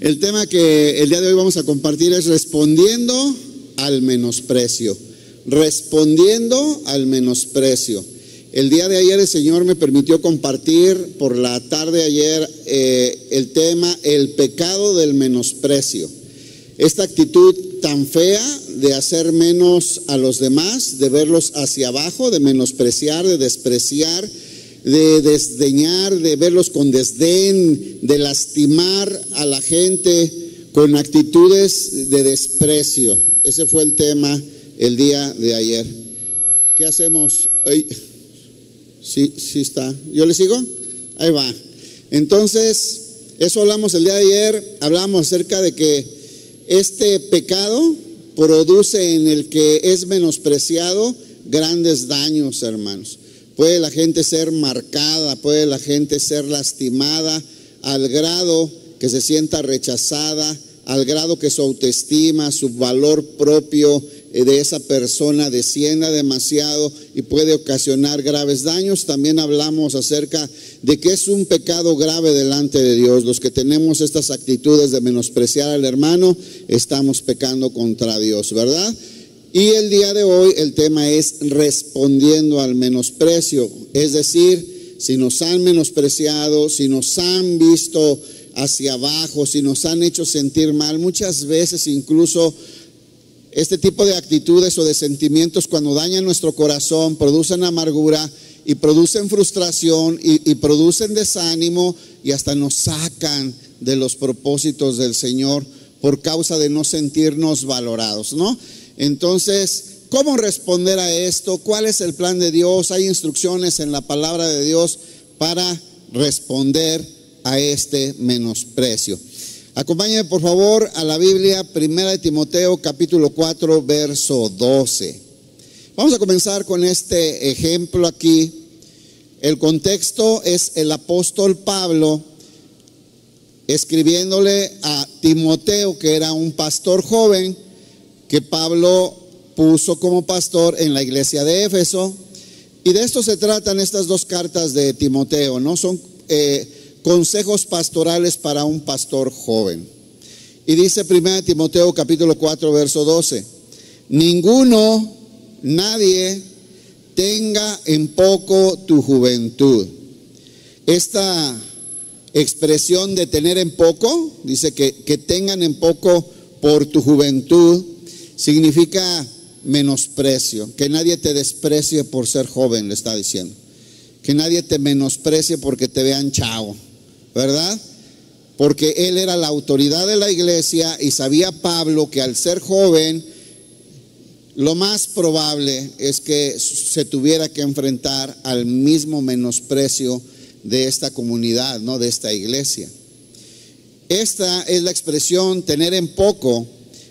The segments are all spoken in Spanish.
El tema que el día de hoy vamos a compartir es respondiendo al menosprecio. Respondiendo al menosprecio. El día de ayer el Señor me permitió compartir por la tarde ayer eh, el tema el pecado del menosprecio. Esta actitud tan fea de hacer menos a los demás, de verlos hacia abajo, de menospreciar, de despreciar de desdeñar, de verlos con desdén, de lastimar a la gente con actitudes de desprecio. Ese fue el tema el día de ayer. ¿Qué hacemos? Sí, sí está. ¿Yo le sigo? Ahí va. Entonces, eso hablamos el día de ayer, hablamos acerca de que este pecado produce en el que es menospreciado grandes daños, hermanos. Puede la gente ser marcada, puede la gente ser lastimada al grado que se sienta rechazada, al grado que su autoestima, su valor propio eh, de esa persona descienda demasiado y puede ocasionar graves daños. También hablamos acerca de que es un pecado grave delante de Dios. Los que tenemos estas actitudes de menospreciar al hermano, estamos pecando contra Dios, ¿verdad? Y el día de hoy el tema es respondiendo al menosprecio, es decir, si nos han menospreciado, si nos han visto hacia abajo, si nos han hecho sentir mal, muchas veces incluso este tipo de actitudes o de sentimientos cuando dañan nuestro corazón producen amargura y producen frustración y, producen desánimo y hasta nos sacan de los propósitos del Señor por causa de no sentirnos valorados, ¿no? Entonces, ¿cómo responder a esto? ¿Cuál es el plan de Dios? Hay instrucciones en la palabra de Dios para responder a este menosprecio. Acompáñenme por favor a la Biblia, Primera de Timoteo capítulo 4, verso 12. Vamos a comenzar con este ejemplo aquí. El contexto es el apóstol Pablo escribiéndole a Timoteo, que era un pastor joven, que Pablo puso como pastor en la iglesia de Éfeso. Y de esto se tratan estas dos cartas de Timoteo, ¿no? Son eh, consejos pastorales para un pastor joven. Y dice 1 Timoteo capítulo 4, verso 12, ninguno, nadie tenga en poco tu juventud. Esta expresión de tener en poco, dice que, que tengan en poco por tu juventud, significa menosprecio, que nadie te desprecie por ser joven, le está diciendo. Que nadie te menosprecie porque te vean chao, ¿verdad? Porque él era la autoridad de la iglesia y sabía Pablo que al ser joven, lo más probable es que se tuviera que enfrentar al mismo menosprecio de esta comunidad, ¿no? De esta iglesia. Esta es la expresión tener en poco.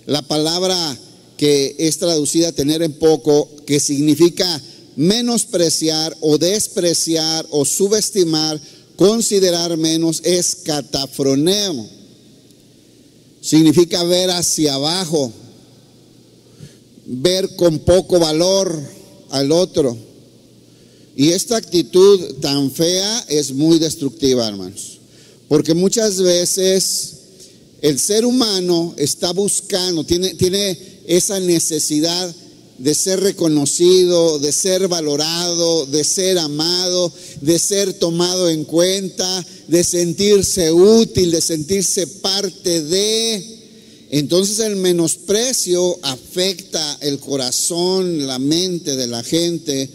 La palabra que es traducida tener en poco, que significa menospreciar o despreciar o subestimar, considerar menos, es catafroneo. Significa ver hacia abajo, ver con poco valor al otro. Y esta actitud tan fea es muy destructiva, hermanos. Porque muchas veces el ser humano está buscando, tiene, tiene esa necesidad de ser reconocido, de ser valorado, de ser amado, de ser tomado en cuenta, de sentirse útil, de sentirse parte de... Entonces el menosprecio afecta el corazón, la mente de la gente.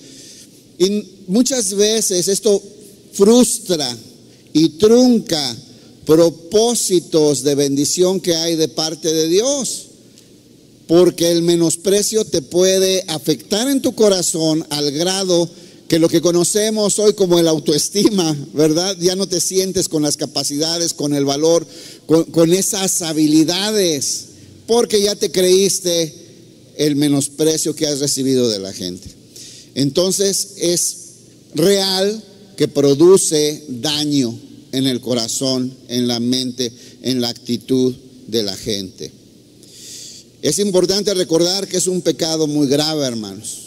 Y muchas veces esto frustra y trunca propósitos de bendición que hay de parte de Dios. Porque el menosprecio te puede afectar en tu corazón al grado que lo que conocemos hoy como el autoestima, ¿verdad? Ya no te sientes con las capacidades, con el valor, con, esas habilidades, porque ya te creíste el menosprecio que has recibido de la gente. Entonces es real que produce daño en el corazón, en la mente, en la actitud de la gente. Es importante recordar que es un pecado muy grave, hermanos,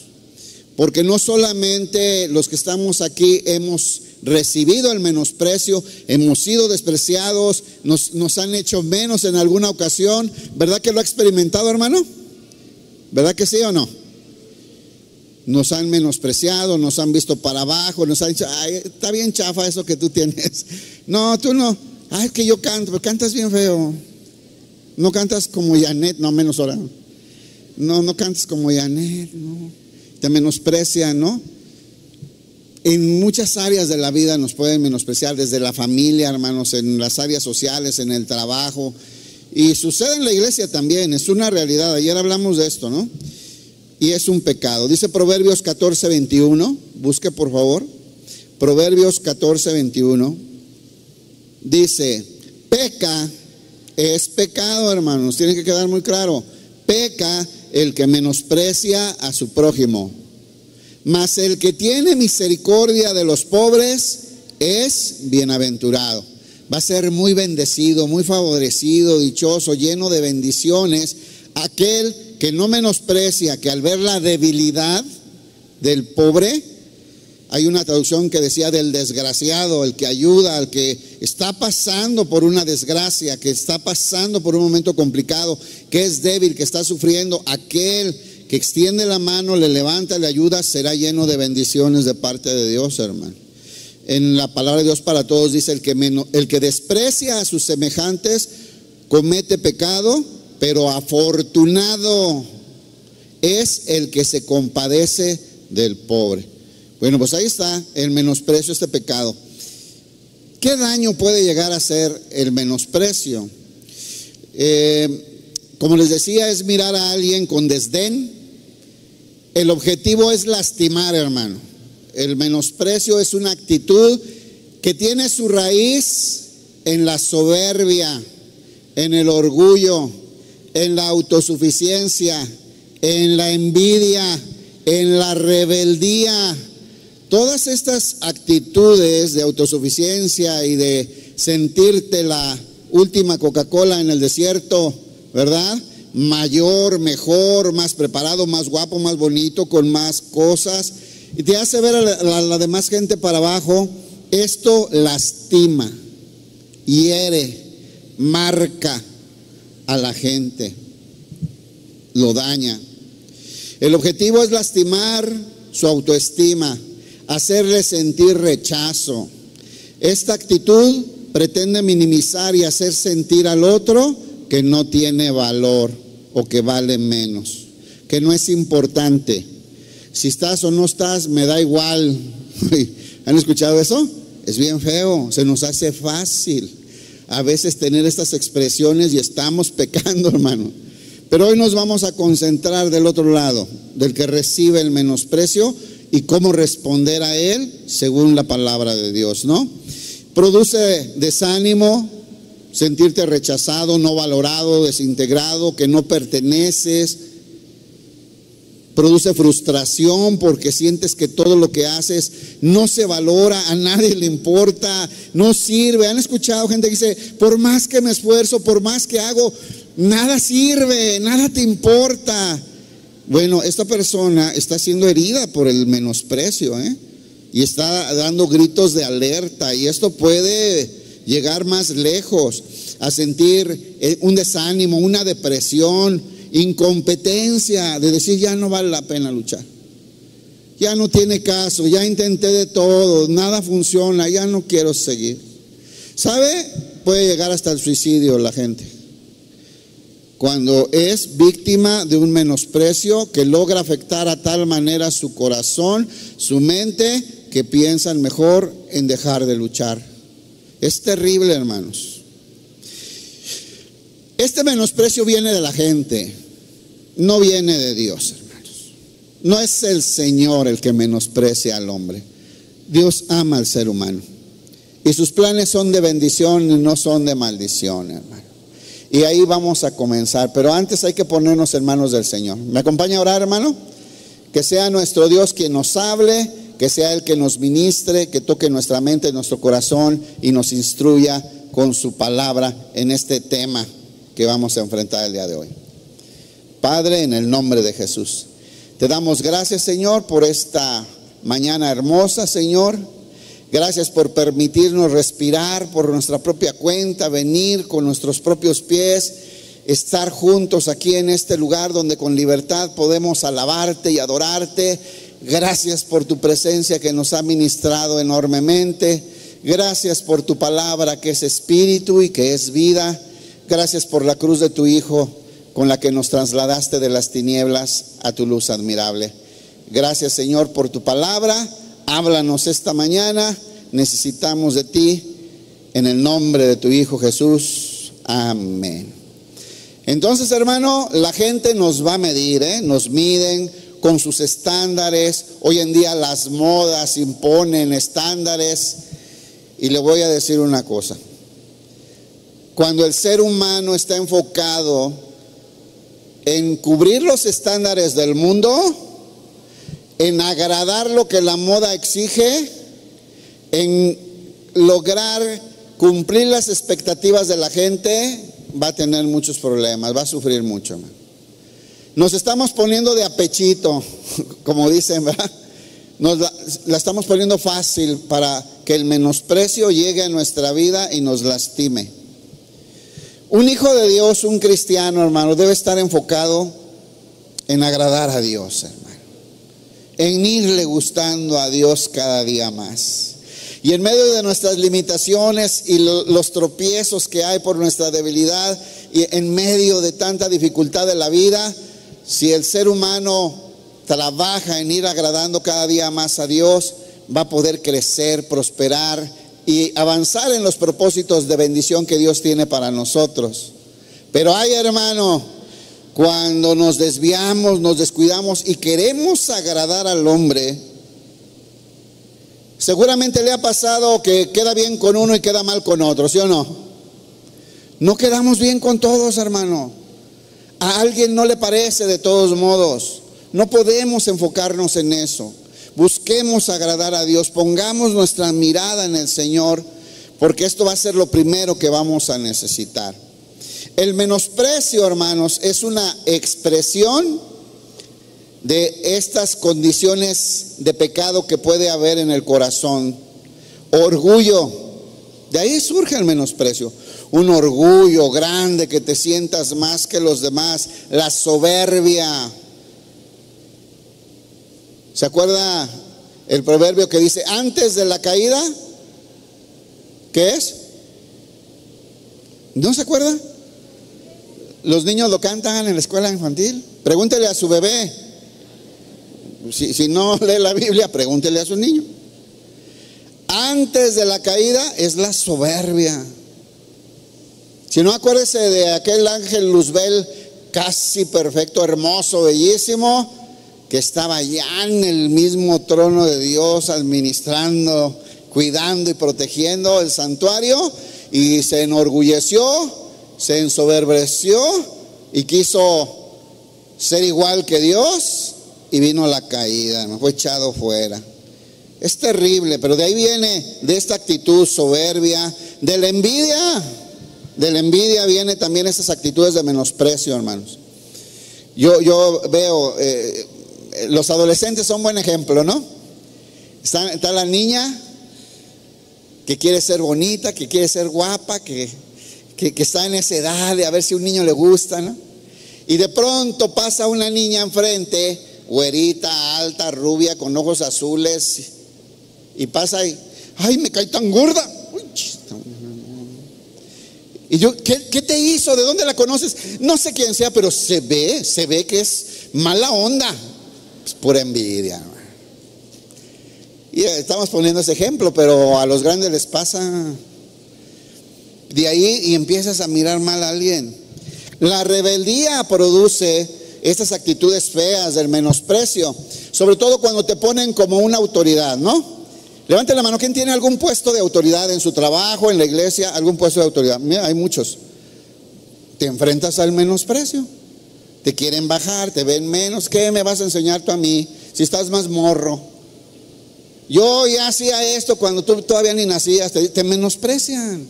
porque no solamente los que estamos aquí hemos recibido el menosprecio, hemos sido despreciados, nos, nos han hecho menos en alguna ocasión. ¿Verdad que lo ha experimentado, hermano? ¿Verdad que sí o no? Nos han menospreciado, nos han visto para abajo, nos han dicho, ay, está bien chafa eso que tú tienes. No, tú no. Ay, que yo canto, pero cantas bien feo. No cantas como Janet, no menos ahora. No, no cantas como Janet, no. Te menosprecian, ¿no? En muchas áreas de la vida nos pueden menospreciar, desde la familia, hermanos, en las áreas sociales, en el trabajo. Y sucede en la iglesia también, es una realidad. Ayer hablamos de esto, ¿no? Y es un pecado. Dice Proverbios 14, 21. Busque por favor. Proverbios 14, 21. Dice, peca es pecado, hermanos. Tiene que quedar muy claro. Peca el que menosprecia a su prójimo. Mas el que tiene misericordia de los pobres es bienaventurado. Va a ser muy bendecido, muy favorecido, dichoso, lleno de bendiciones. Aquel que no menosprecia, que al ver la debilidad del pobre, hay una traducción que decía del desgraciado, el que ayuda, al que está pasando por una desgracia, que está pasando por un momento complicado, que es débil, que está sufriendo, aquel que extiende la mano, le levanta, le ayuda, será lleno de bendiciones de parte de Dios, hermano. En la palabra de Dios para todos dice, el que, el que desprecia a sus semejantes comete pecado, pero afortunado es el que se compadece del pobre. Bueno, pues ahí está el menosprecio, este pecado. ¿Qué daño puede llegar a ser el menosprecio? Eh, como les decía, es mirar a alguien con desdén. El objetivo es lastimar, hermano. El menosprecio es una actitud que tiene su raíz en la soberbia, en el orgullo, en la autosuficiencia, en la envidia, en la rebeldía Todas estas actitudes de autosuficiencia y de sentirte la última Coca-Cola en el desierto, ¿verdad? Mayor, mejor, más preparado, más guapo, más bonito, con más cosas, y te hace ver a la, demás gente para abajo, esto lastima, hiere, marca a la gente, lo daña. El objetivo es lastimar su autoestima, hacerle sentir rechazo. Esta actitud pretende minimizar y hacer sentir al otro que no tiene valor o que vale menos, que no es importante. Si estás o no estás, me da igual. ¿Han escuchado eso? Es bien feo, se nos hace fácil a veces tener estas expresiones y estamos pecando, hermano. Pero hoy nos vamos a concentrar del otro lado, del que recibe el menosprecio y cómo responder a él según la palabra de Dios, ¿no? Produce desánimo, sentirte rechazado, no valorado, desintegrado, que no perteneces. Produce frustración porque sientes que todo lo que haces no se valora, a nadie le importa, no sirve. Han escuchado gente que dice, por más que me esfuerzo, por más que hago, nada sirve, nada te importa. Bueno, esta persona está siendo herida por el menosprecio, ¿eh? Y está dando gritos de alerta y esto puede llegar más lejos, a sentir eh, un desánimo, una depresión, incompetencia, de decir ya no vale la pena luchar. Ya no tiene caso, ya intenté de todo, nada funciona, ya no quiero seguir. ¿Sabe? Puede llegar hasta el suicidio la gente cuando es víctima de un menosprecio que logra afectar a tal manera su corazón, su mente, que piensan mejor en dejar de luchar. Es terrible, hermanos. Este menosprecio viene de la gente, no viene de Dios, hermanos. No es el Señor el que menosprecia al hombre. Dios ama al ser humano. Y sus planes son de bendición y no son de maldición, hermano. Y ahí vamos a comenzar. Pero antes hay que ponernos en manos del Señor. ¿Me acompaña a orar, hermano? Que sea nuestro Dios quien nos hable, que sea el que nos ministre, que toque nuestra mente, nuestro corazón y nos instruya con su palabra en este tema que vamos a enfrentar el día de hoy. Padre, en el nombre de Jesús, te damos gracias, Señor, por esta mañana hermosa, Señor. Gracias por permitirnos respirar por nuestra propia cuenta, venir con nuestros propios pies, estar juntos aquí en este lugar donde con libertad podemos alabarte y adorarte. Gracias por tu presencia que nos ha ministrado enormemente. Gracias por tu palabra que es espíritu y que es vida. Gracias por la cruz de tu Hijo con la que nos trasladaste de las tinieblas a tu luz admirable. Gracias Señor por tu palabra. Háblanos esta mañana. Necesitamos de ti. En el nombre de tu Hijo Jesús. Amén. Entonces, hermano, la gente nos va a medir, ¿eh? nos miden con sus estándares. Hoy en día las modas imponen estándares. Y le voy a decir una cosa. Cuando el ser humano está enfocado en cubrir los estándares del mundo, en agradar lo que la moda exige, en lograr cumplir las expectativas de la gente, va a tener muchos problemas, va a sufrir mucho. Nos estamos poniendo de apechito, como dicen, ¿verdad? Nos la, la, estamos poniendo fácil para que el menosprecio llegue a nuestra vida y nos lastime. Un hijo de Dios, un cristiano, hermano, debe estar enfocado en agradar a Dios, hermano. En irle gustando a Dios cada día más. Y en medio de nuestras limitaciones y los tropiezos que hay por nuestra debilidad y en medio de tanta dificultad de la vida, si el ser humano trabaja en ir agradando cada día más a Dios, va a poder crecer, prosperar y avanzar en los propósitos de bendición que Dios tiene para nosotros. Pero hay hermano, cuando nos desviamos, nos descuidamos y queremos agradar al hombre, seguramente le ha pasado que queda bien con uno y queda mal con otro, ¿sí o no? No quedamos bien con todos, hermano. A alguien no le parece de todos modos. No podemos enfocarnos en eso. Busquemos agradar a Dios, pongamos nuestra mirada en el Señor, porque esto va a ser lo primero que vamos a necesitar. El menosprecio, hermanos, es una expresión de estas condiciones de pecado que puede haber en el corazón. Orgullo, de ahí surge el menosprecio. Un orgullo grande que te sientas más que los demás. La soberbia, ¿Se acuerda el proverbio que dice, antes de la caída, ¿qué es? ¿No se acuerda? Los niños lo cantan en la escuela infantil. Pregúntele a su bebé. Si, si no lee la Biblia, pregúntele a su niño. Antes de la caída es la soberbia. Si no, acuérdese de aquel ángel Luzbel, casi perfecto, hermoso, bellísimo que estaba ya en el mismo trono de Dios administrando, cuidando y protegiendo el santuario y se enorgulleció, se ensoberbeció y quiso ser igual que Dios y vino la caída, fue echado fuera. Es terrible, pero de ahí viene, de esta actitud soberbia, de la envidia, de la envidia viene también esas actitudes de menosprecio, hermanos. Yo, yo veo, eh, los adolescentes son buen ejemplo, ¿no? Está, la niña que quiere ser bonita, que quiere ser guapa, que, que, está en esa edad de a ver si a un niño le gusta, ¿no? Y de pronto pasa una niña enfrente, güerita, alta, rubia, con ojos azules, y pasa y, ay, me cae tan gorda. y yo, ¿qué, ¿qué, te hizo? ¿De dónde la conoces? No sé quién sea, pero se ve, se ve que es mala onda. Es pura envidia. Y estamos poniendo ese ejemplo, pero a los grandes les pasa. De ahí y empiezas a mirar mal a alguien. La rebeldía produce estas actitudes feas del menosprecio, sobre todo cuando te ponen como una autoridad, ¿no? Levante la mano, ¿quién tiene algún puesto de autoridad en su trabajo, en la iglesia, algún puesto de autoridad? Mira, hay muchos. Te enfrentas al menosprecio te quieren bajar, te ven menos. ¿Qué me vas a enseñar tú a mí si estás más morro? Yo ya hacía esto cuando tú todavía ni nacías, te, menosprecian.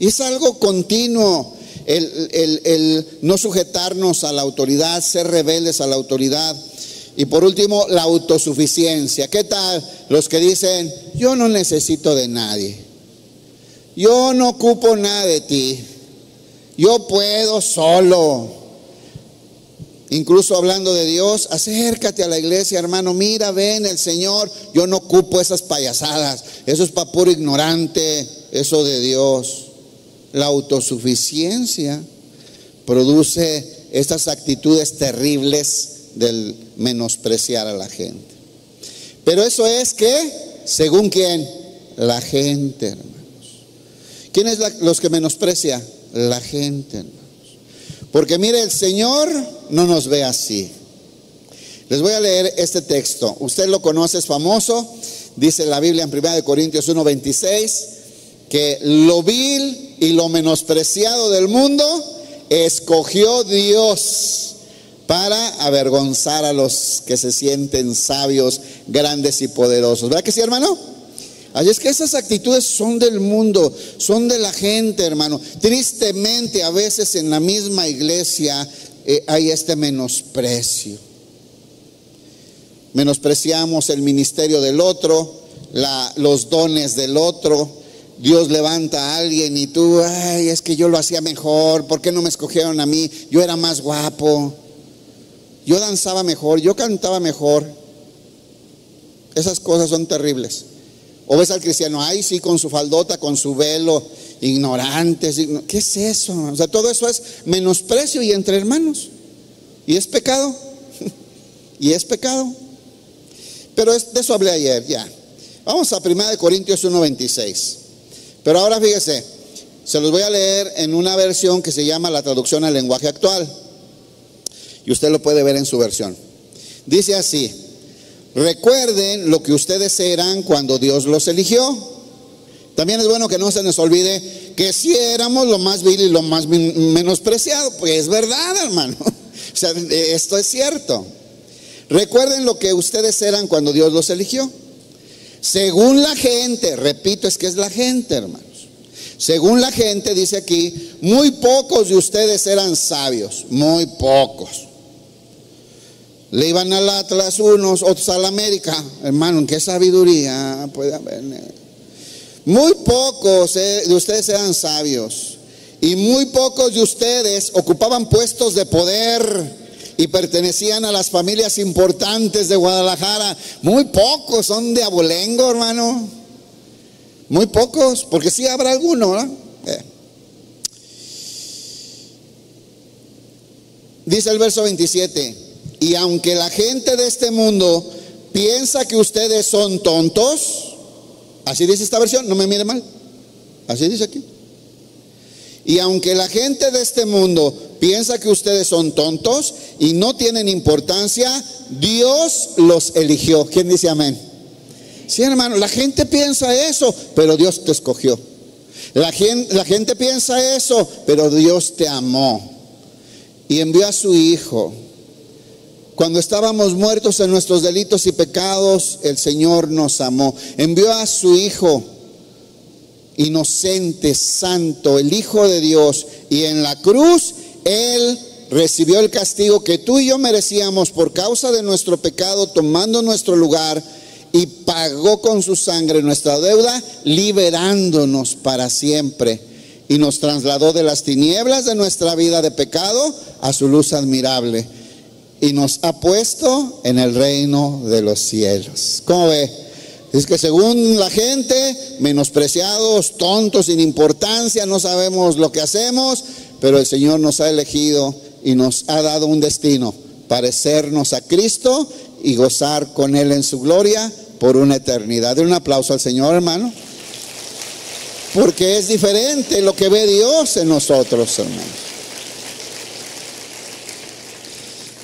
Y es algo continuo el, el, no sujetarnos a la autoridad, ser rebeldes a la autoridad. Y por último, la autosuficiencia. ¿Qué tal los que dicen, yo no necesito de nadie? Yo no ocupo nada de ti. Yo puedo solo. Incluso hablando de Dios, acércate a la iglesia, hermano. Mira, ven el Señor. Yo no ocupo esas payasadas. Eso es para puro ignorante. Eso de Dios. La autosuficiencia produce estas actitudes terribles del menospreciar a la gente. Pero eso es que, según quién, la gente, hermanos. ¿Quién es los que menosprecia? La gente, hermanos. Porque mire, el Señor no nos ve así. Les voy a leer este texto. Usted lo conoce, es famoso. Dice la Biblia en 1 Corintios 1:26 que lo vil y lo menospreciado del mundo escogió Dios para avergonzar a los que se sienten sabios, grandes y poderosos. ¿Verdad que sí, hermano? Así es que esas actitudes son del mundo, son de la gente, hermano. Tristemente a veces en la misma iglesia eh, hay este menosprecio. Menospreciamos el ministerio del otro, los dones del otro. Dios levanta a alguien y tú, ay, es que yo lo hacía mejor, ¿por qué no me escogieron a mí? Yo era más guapo, yo danzaba mejor, yo cantaba mejor. Esas cosas son terribles. O ves al cristiano, ay, sí, con su faldota, con su velo, ignorantes. ¿Qué es eso? O sea, todo eso es menosprecio y entre hermanos. Y es pecado. y es pecado. Pero de eso hablé ayer, ya. Vamos a 1 Corintios 1.26. Pero ahora fíjese, se los voy a leer en una versión que se llama la traducción al lenguaje actual. Y usted lo puede ver en su versión. Dice así, Recuerden lo que ustedes eran cuando Dios los eligió. También es bueno que no se nos olvide que si éramos lo más vil y lo más menospreciado. Pues es verdad, hermano. O sea, esto es cierto. Recuerden lo que ustedes eran cuando Dios los eligió. Según la gente, repito, es que es la gente, hermanos. Según la gente, dice aquí, muy pocos de ustedes eran sabios, muy pocos. Le iban al Atlas unos, otros al América. Hermano, qué sabiduría puede haber? Muy pocos eh, de ustedes eran sabios. Y muy pocos de ustedes ocupaban puestos de poder y pertenecían a las familias importantes de Guadalajara. Muy pocos son de abolengo, hermano. Muy pocos, porque sí habrá alguno, ¿no? Eh. Dice el verso 27. Y aunque la gente de este mundo piensa que ustedes son tontos, así dice esta versión, no me mire mal, así dice aquí. Y aunque la gente de este mundo piensa que ustedes son tontos y no tienen importancia, Dios los eligió. ¿Quién dice amén? Sí, hermano, la gente piensa eso, pero Dios te escogió. La gente, la gente piensa eso, pero Dios te amó y envió a su Hijo cuando estábamos muertos en nuestros delitos y pecados, el Señor nos amó. Envió a su Hijo, inocente, santo, el Hijo de Dios, y en la cruz Él recibió el castigo que tú y yo merecíamos por causa de nuestro pecado, tomando nuestro lugar y pagó con su sangre nuestra deuda, liberándonos para siempre. Y nos trasladó de las tinieblas de nuestra vida de pecado a su luz admirable y nos ha puesto en el reino de los cielos. ¿Cómo ve? Es que según la gente, menospreciados, tontos, sin importancia, no sabemos lo que hacemos, pero el Señor nos ha elegido y nos ha dado un destino, parecernos a Cristo y gozar con Él en su gloria por una eternidad. De un aplauso al Señor, hermano. Porque es diferente lo que ve Dios en nosotros, hermanos.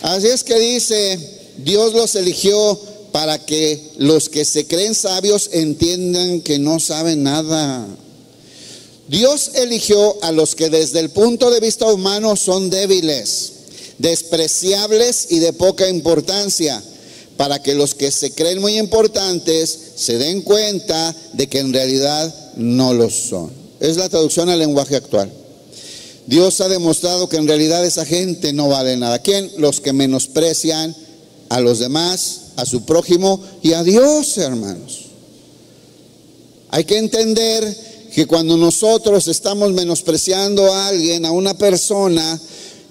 Así es que dice, Dios los eligió para que los que se creen sabios entiendan que no saben nada. Dios eligió a los que desde el punto de vista humano son débiles, despreciables y de poca importancia, para que los que se creen muy importantes se den cuenta de que en realidad no lo son. Es la traducción al lenguaje actual. Dios ha demostrado que en realidad esa gente no vale nada. ¿Quién? Los que menosprecian a los demás, a su prójimo y a Dios, hermanos. Hay que entender que cuando nosotros estamos menospreciando a alguien, a una persona,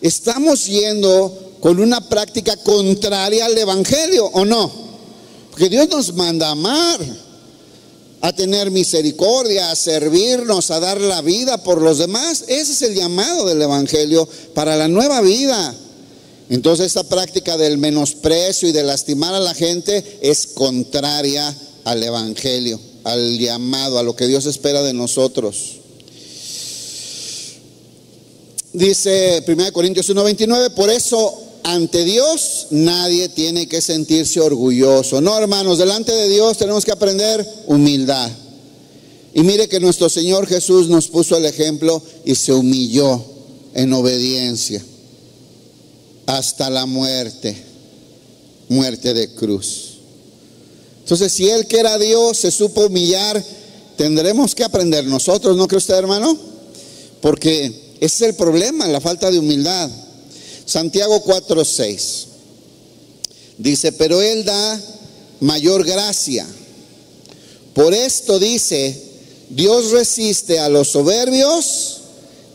estamos yendo con una práctica contraria al Evangelio, ¿o no? Porque Dios nos manda a amar, a tener misericordia, a servirnos, a dar la vida por los demás. Ese es el llamado del Evangelio para la nueva vida. Entonces esa práctica del menosprecio y de lastimar a la gente es contraria al Evangelio, al llamado, a lo que Dios espera de nosotros. Dice 1 Corintios 1:29, por eso ante Dios nadie tiene que sentirse orgulloso. No, hermanos, delante de Dios tenemos que aprender humildad. Y mire que nuestro Señor Jesús nos puso el ejemplo y se humilló en obediencia hasta la muerte, muerte de cruz. Entonces, si Él que era Dios se supo humillar, tendremos que aprender nosotros, ¿no cree usted, hermano? Porque ese es el problema, la falta de humildad. Santiago 4:6 dice, pero Él da mayor gracia. Por esto dice, Dios resiste a los soberbios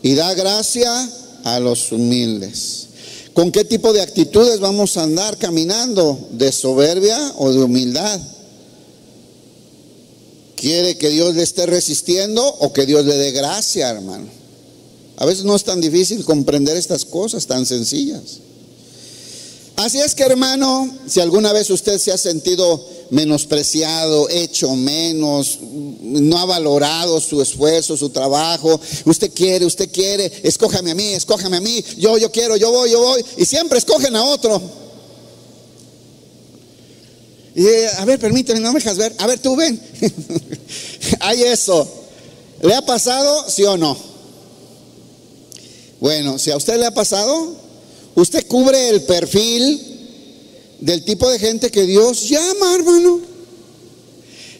y da gracia a los humildes. ¿Con qué tipo de actitudes vamos a andar caminando? ¿De soberbia o de humildad? ¿Quiere que Dios le esté resistiendo o que Dios le dé gracia, hermano? A veces no es tan difícil comprender estas cosas tan sencillas. Así es que hermano, si alguna vez usted se ha sentido menospreciado, hecho menos, no ha valorado su esfuerzo, su trabajo, usted quiere, usted quiere, escójame a mí, escójame a mí, yo, yo quiero, yo voy, yo voy, y siempre escogen a otro. Y a ver, permíteme, no me dejas ver, a ver, tú ven. Hay eso. ¿Le ha pasado, sí o no? Bueno, si a usted le ha pasado, usted cubre el perfil del tipo de gente que Dios llama, hermano.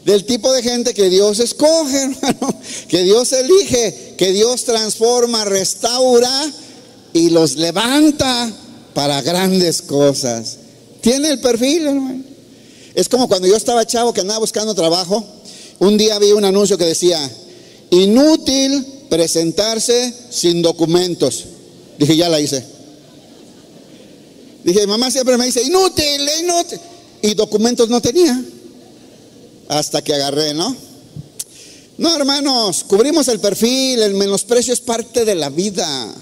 Del tipo de gente que Dios escoge, hermano. Que Dios elige, que Dios transforma, restaura y los levanta para grandes cosas. Tiene el perfil, hermano. Es como cuando yo estaba chavo que andaba buscando trabajo. Un día vi un anuncio que decía, inútil presentarse sin documentos. Dije, ya la hice. Dije, mamá siempre me dice, inútil, inútil. Y documentos no tenía. Hasta que agarré, ¿no? No, hermanos, cubrimos el perfil, el menosprecio es parte de la vida.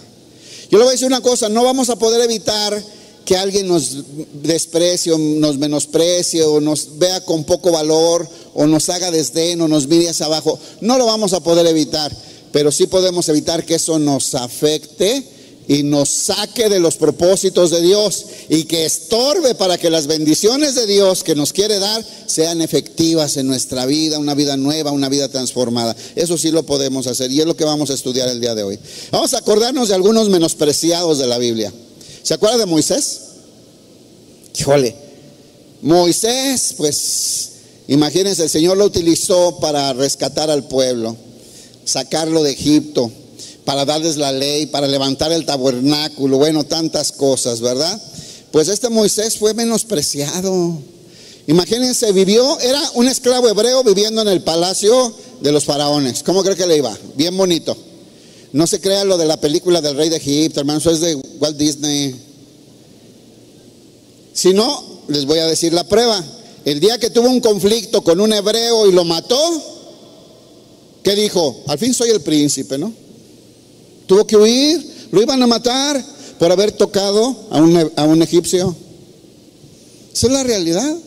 Yo le voy a decir una cosa, no vamos a poder evitar que alguien nos desprecie, nos menosprecie o nos vea con poco valor o nos haga desdén o nos mire hacia abajo. No lo vamos a poder evitar pero sí podemos evitar que eso nos afecte y nos saque de los propósitos de Dios y que estorbe para que las bendiciones de Dios que nos quiere dar sean efectivas en nuestra vida, una vida nueva, una vida transformada. Eso sí lo podemos hacer y es lo que vamos a estudiar el día de hoy. Vamos a acordarnos de algunos menospreciados de la Biblia. ¿Se acuerda de Moisés? Híjole, Moisés, pues imagínense, el Señor lo utilizó para rescatar al pueblo sacarlo de Egipto, para darles la ley, para levantar el tabernáculo, bueno, tantas cosas, ¿verdad? Pues este Moisés fue menospreciado. Imagínense, vivió, era un esclavo hebreo viviendo en el palacio de los faraones. ¿Cómo cree que le iba? Bien bonito. No se crea lo de la película del rey de Egipto, hermano, eso es de Walt Disney. Si no, les voy a decir la prueba. El día que tuvo un conflicto con un hebreo y lo mató, ¿Qué dijo? Al fin soy el príncipe, ¿no? Tuvo que huir, lo iban a matar por haber tocado a un, a un egipcio. Esa es la realidad.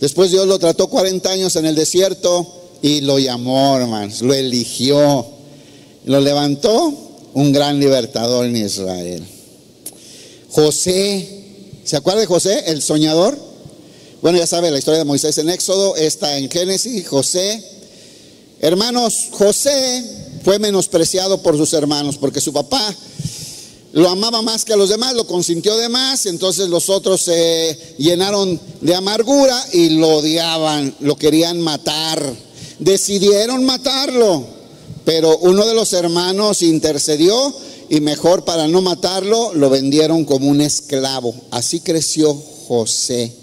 Después Dios lo trató 40 años en el desierto y lo llamó, hermanos, lo eligió, lo levantó un gran libertador en Israel. José, ¿se acuerda de José, el soñador? Bueno, ya sabe la historia de Moisés en Éxodo, está en Génesis, José Hermanos, José fue menospreciado por sus hermanos porque su papá lo amaba más que a los demás, lo consintió de más, entonces los otros se llenaron de amargura y lo odiaban, lo querían matar. Decidieron matarlo, pero uno de los hermanos intercedió y mejor para no matarlo lo vendieron como un esclavo. Así creció José.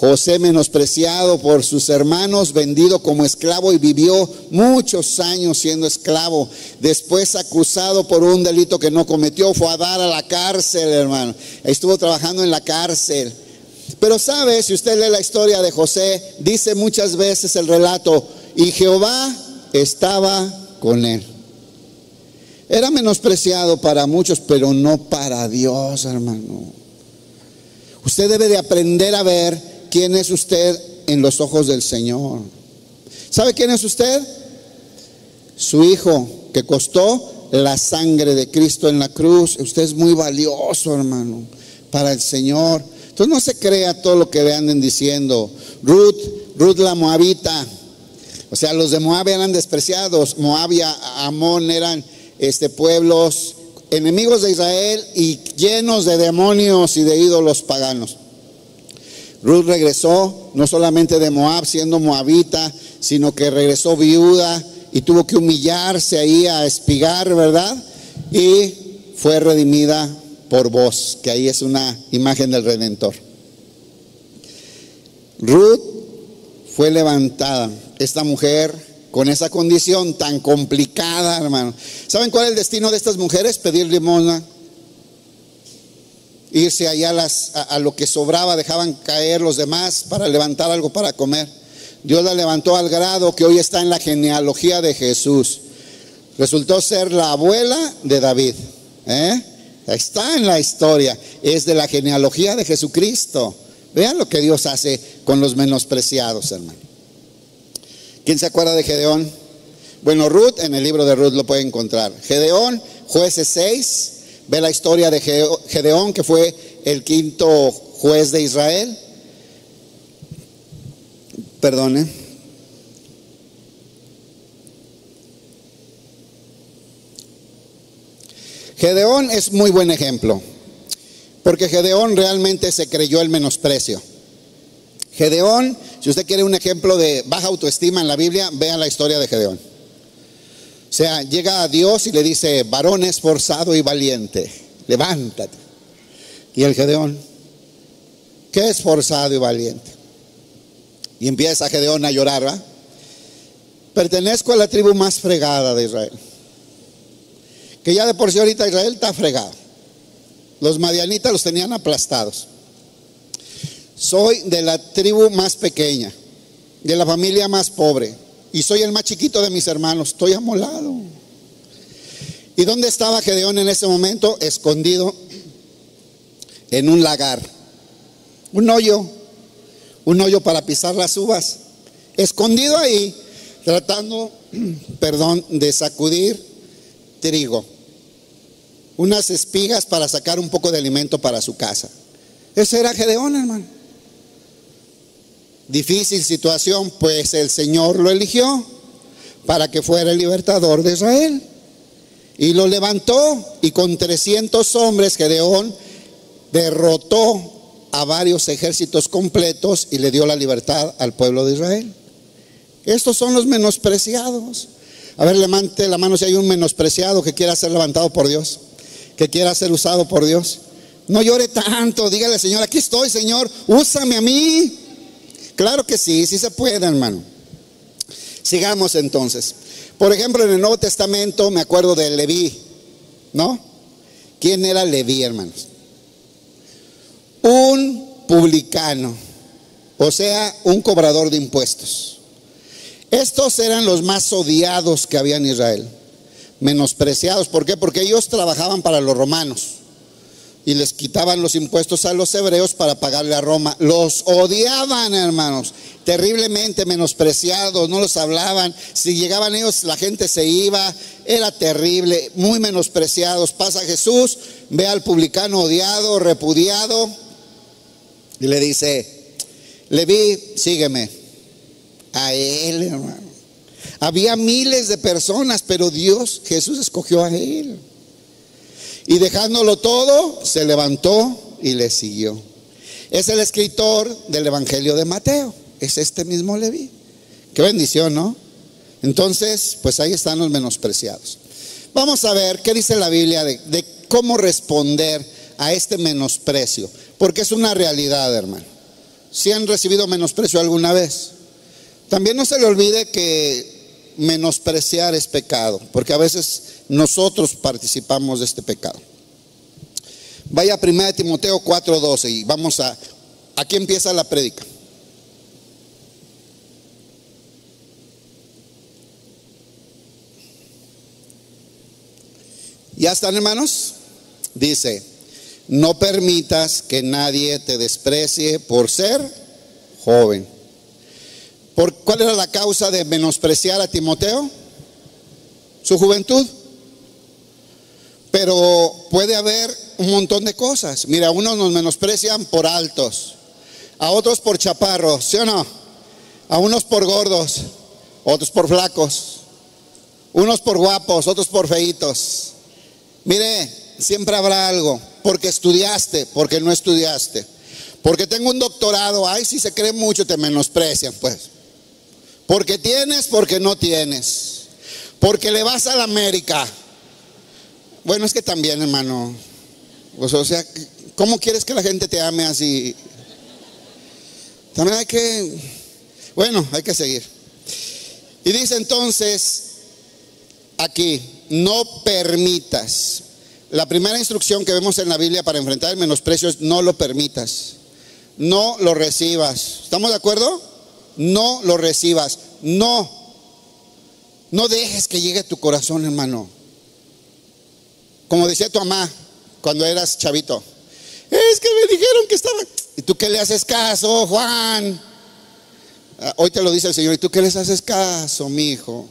José menospreciado por sus hermanos, vendido como esclavo y vivió muchos años siendo esclavo. Después acusado por un delito que no cometió, fue a dar a la cárcel, hermano. Estuvo trabajando en la cárcel. Pero sabe, si usted lee la historia de José, dice muchas veces el relato, y Jehová estaba con él. Era menospreciado para muchos, pero no para Dios, hermano. Usted debe de aprender a ver quién es usted en los ojos del Señor. ¿Sabe quién es usted? Su hijo que costó la sangre de Cristo en la cruz. Usted es muy valioso, hermano, para el Señor. Entonces no se crea todo lo que le anden diciendo. Ruth, Ruth la Moabita. O sea, los de Moab eran despreciados. Moab y Amón eran este, pueblos enemigos de Israel y llenos de demonios y de ídolos paganos. Ruth regresó no solamente de Moab siendo moabita, sino que regresó viuda y tuvo que humillarse ahí a espigar, ¿verdad? Y fue redimida por vos, que ahí es una imagen del Redentor. Ruth fue levantada, esta mujer con esa condición tan complicada, hermano. ¿Saben cuál es el destino de estas mujeres? Pedir limosna irse allá a, lo que sobraba, dejaban caer los demás para levantar algo para comer. Dios la levantó al grado que hoy está en la genealogía de Jesús. Resultó ser la abuela de David. ¿eh? Está en la historia. Es de la genealogía de Jesucristo. Vean lo que Dios hace con los menospreciados, hermano. ¿Quién se acuerda de Gedeón? Bueno, Ruth, en el libro de Ruth lo puede encontrar. Gedeón, jueces 6, Ve la historia de Gedeón, que fue el quinto juez de Israel. Perdone. Gedeón es muy buen ejemplo, porque Gedeón realmente se creyó el menosprecio. Gedeón, si usted quiere un ejemplo de baja autoestima en la Biblia, vea la historia de Gedeón. O sea, llega a Dios y le dice, varón esforzado y valiente, levántate. Y el Gedeón, ¿qué esforzado y valiente? Y empieza Gedeón a llorar. Pertenezco a la tribu más fregada de Israel. Que ya de por sí ahorita Israel está fregado. Los madianitas los tenían aplastados. Soy de la tribu más pequeña, de la familia más pobre y soy el más chiquito de mis hermanos, estoy amolado. ¿Y dónde estaba Gedeón en ese momento? Escondido en un lagar, un hoyo, un hoyo para pisar las uvas, escondido ahí, tratando, perdón, de sacudir trigo, unas espigas para sacar un poco de alimento para su casa. Ese era Gedeón, hermano difícil situación, pues el Señor lo eligió para que fuera el libertador de Israel. Y lo levantó y con 300 hombres Gedeón derrotó a varios ejércitos completos y le dio la libertad al pueblo de Israel. Estos son los menospreciados. A ver, levante la mano si hay un menospreciado que quiera ser levantado por Dios, que quiera ser usado por Dios. No llore tanto, dígale, Señor, aquí estoy, Señor, úsame a mí. Claro que sí, sí se puede, hermano. Sigamos entonces. Por ejemplo, en el Nuevo Testamento me acuerdo de Leví, ¿no? ¿Quién era Leví, hermanos? Un publicano, o sea, un cobrador de impuestos. Estos eran los más odiados que había en Israel, menospreciados. ¿Por qué? Porque ellos trabajaban para los romanos y les quitaban los impuestos a los hebreos para pagarle a Roma. Los odiaban, hermanos, terriblemente menospreciados, no los hablaban. Si llegaban ellos, la gente se iba, era terrible, muy menospreciados. Pasa Jesús, ve al publicano odiado, repudiado, y le dice, Leví, sígueme. A él, hermano. Había miles de personas, pero Dios, Jesús escogió a él. Y dejándolo todo, se levantó y le siguió. Es el escritor del Evangelio de Mateo. Es este mismo Leví. Qué bendición, ¿no? Entonces, pues ahí están los menospreciados. Vamos a ver qué dice la Biblia de, cómo responder a este menosprecio. Porque es una realidad, hermano. Si han recibido menosprecio alguna vez. También no se le olvide que menospreciar es pecado, porque a veces nosotros participamos de este pecado. Vaya a 1 Timoteo 4:12 y vamos a, aquí empieza la prédica. ¿Ya están hermanos? Dice, no permitas que nadie te desprecie por ser joven. ¿Por cuál era la causa de menospreciar a Timoteo? Su juventud. Pero puede haber un montón de cosas. Mira, a unos nos menosprecian por altos, a otros por chaparros, ¿sí o no? A unos por gordos, otros por flacos, unos por guapos, otros por feitos. Mire, siempre habrá algo, porque estudiaste, porque no estudiaste. Porque tengo un doctorado, ay, si se cree mucho, te menosprecian, pues. Porque tienes, porque no tienes. Porque le vas a la América. Bueno, es que también, hermano. Pues, o sea, ¿cómo quieres que la gente te ame así? También hay que, bueno, hay que seguir. Y dice entonces, aquí, no permitas. La primera instrucción que vemos en la Biblia para enfrentar el menosprecio es no lo permitas. No lo recibas. ¿Estamos de acuerdo? No lo recibas. No. No dejes que llegue a tu corazón, hermano. Como decía tu mamá cuando eras chavito. Es que me dijeron que estaba... ¿Y tú qué le haces caso, Juan? Ah, hoy te lo dice el Señor. ¿Y tú qué les haces caso, mi hijo?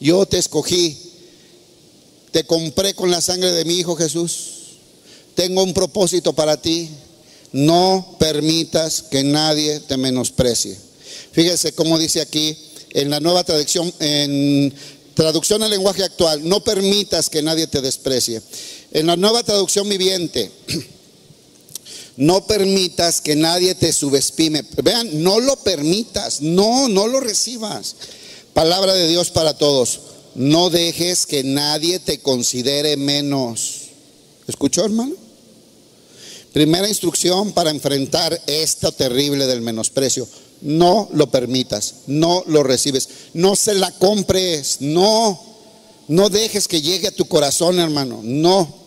Yo te escogí te compré con la sangre de mi Hijo Jesús. Tengo un propósito para ti. No permitas que nadie te menosprecie. Fíjese cómo dice aquí en la nueva traducción, en traducción al lenguaje actual, no permitas que nadie te desprecie. En la nueva traducción viviente, no permitas que nadie te subestime. Vean, no lo permitas, no, no lo recibas. Palabra de Dios para todos no dejes que nadie te considere menos. ¿Escuchó, hermano? Primera instrucción para enfrentar esto terrible del menosprecio. No lo permitas, no lo recibes, no se la compres, no, no dejes que llegue a tu corazón, hermano, no.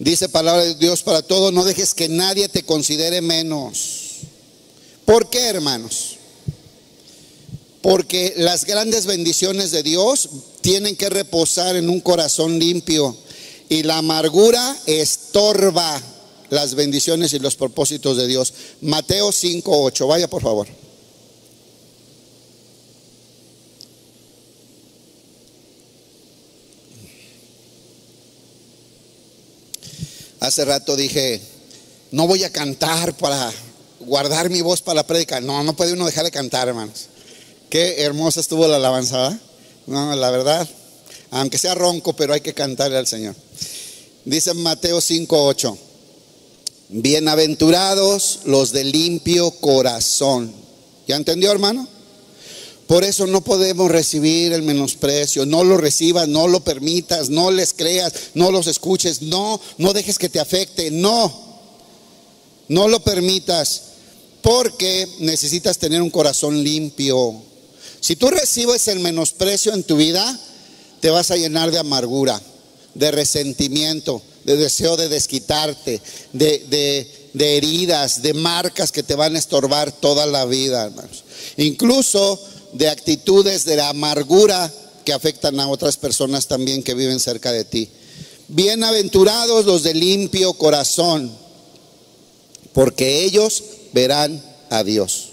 Dice palabra de Dios para todos, no dejes que nadie te considere menos. ¿Por qué, hermanos? Porque las grandes bendiciones de Dios tienen que reposar en un corazón limpio. Y la amargura estorba las bendiciones y los propósitos de Dios. Mateo 5, 8. Vaya por favor. Hace rato dije, no voy a cantar para guardar mi voz para la prédica. No, no puede uno dejar de cantar, hermanos. Qué hermosa estuvo la alabanza. No, la verdad, aunque sea ronco, pero hay que cantarle al Señor. Dice Mateo 5:8. Bienaventurados los de limpio corazón. ¿Ya entendió, hermano? Por eso no podemos recibir el menosprecio. No lo recibas, no lo permitas, no les creas, no los escuches. No, no dejes que te afecte. No, no lo permitas. Porque necesitas tener un corazón limpio. Si tú recibes el menosprecio en tu vida, te vas a llenar de amargura, de resentimiento, de deseo de desquitarte, de, heridas, de marcas que te van a estorbar toda la vida, hermanos. Incluso de actitudes de la amargura que afectan a otras personas también que viven cerca de ti. Bienaventurados los de limpio corazón, porque ellos verán a Dios.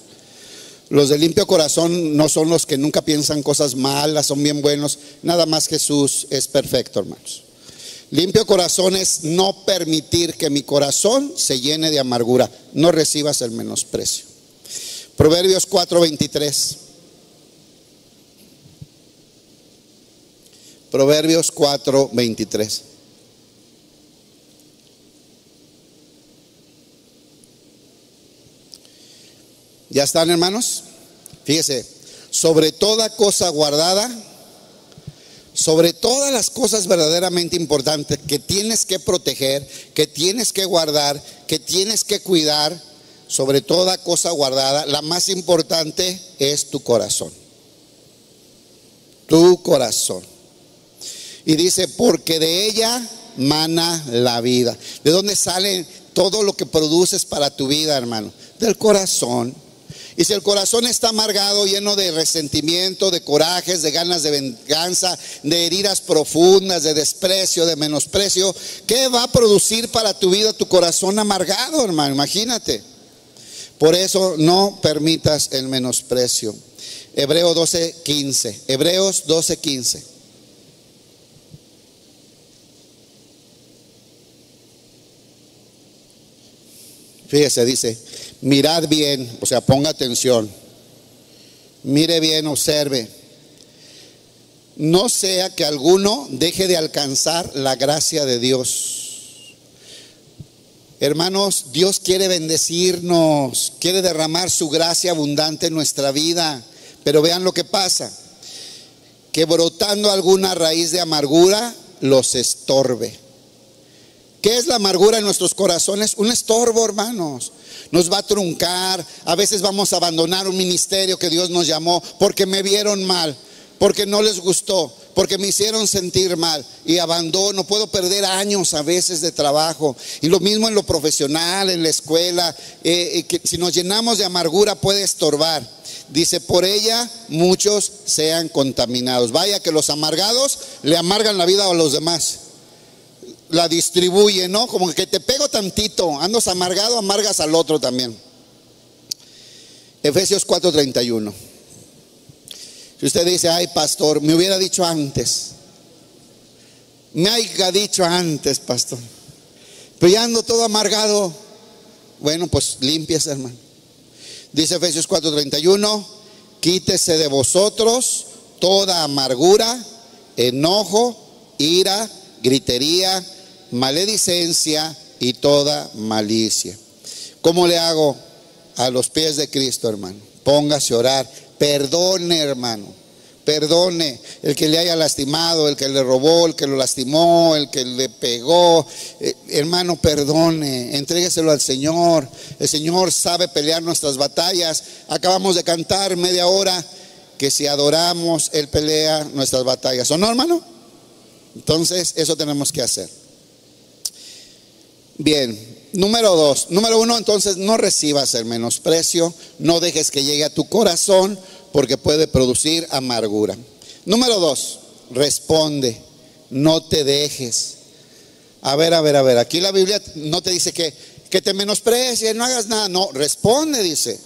Los de limpio corazón no son los que nunca piensan cosas malas, son bien buenos. Nada más Jesús es perfecto, hermanos. Limpio corazón es no permitir que mi corazón se llene de amargura. No recibas el menosprecio. Proverbios 4:23. Proverbios 4:23. ¿Ya están, hermanos? Fíjese, sobre toda cosa guardada, sobre todas las cosas verdaderamente importantes que tienes que proteger, que tienes que guardar, que tienes que cuidar, sobre toda cosa guardada, la más importante es tu corazón. Tu corazón. Y dice, porque de ella mana la vida. ¿De dónde sale todo lo que produces para tu vida, hermano? Del corazón. Y si el corazón está amargado, lleno de resentimiento, de corajes, de ganas de venganza, de heridas profundas, de desprecio, de menosprecio, ¿qué va a producir para tu vida tu corazón amargado, hermano? Imagínate. Por eso no permitas el menosprecio. Hebreo 12, 15. Hebreos 12, 15. Fíjese, dice, mirad bien, o sea, ponga atención, mire bien, observe. No sea que alguno deje de alcanzar la gracia de Dios. Hermanos, Dios quiere bendecirnos, quiere derramar su gracia abundante en nuestra vida, pero vean lo que pasa, que brotando alguna raíz de amargura los estorbe. ¿Qué es la amargura en nuestros corazones? Un estorbo, hermanos. Nos va a truncar. A veces vamos a abandonar un ministerio que Dios nos llamó porque me vieron mal, porque no les gustó, porque me hicieron sentir mal y abandono. Puedo perder años a veces de trabajo. Y lo mismo en lo profesional, en la escuela. Eh, eh, que si nos llenamos de amargura puede estorbar. Dice, por ella muchos sean contaminados. Vaya que los amargados le amargan la vida a los demás la distribuye, ¿no? Como que te pego tantito, andas amargado, amargas al otro también. Efesios 4:31. Si usted dice, ay pastor, me hubiera dicho antes, me haya dicho antes, pastor, pero ya ando todo amargado, bueno, pues limpies, hermano. Dice Efesios 4:31, quítese de vosotros toda amargura, enojo, ira, gritería, maledicencia y toda malicia. ¿Cómo le hago? A los pies de Cristo, hermano. Póngase a orar. Perdone, hermano. Perdone el que le haya lastimado, el que le robó, el que lo lastimó, el que le pegó. Eh, hermano, perdone. Entrégueselo al Señor. El Señor sabe pelear nuestras batallas. Acabamos de cantar media hora que si adoramos, Él pelea nuestras batallas. ¿O no, hermano? Entonces, eso tenemos que hacer. Bien, número dos. Número uno, entonces no recibas el menosprecio, no dejes que llegue a tu corazón porque puede producir amargura. Número dos, responde, no te dejes. A ver, a ver, a ver, aquí la Biblia no te dice que, que te menosprecie, no hagas nada, no, responde, dice.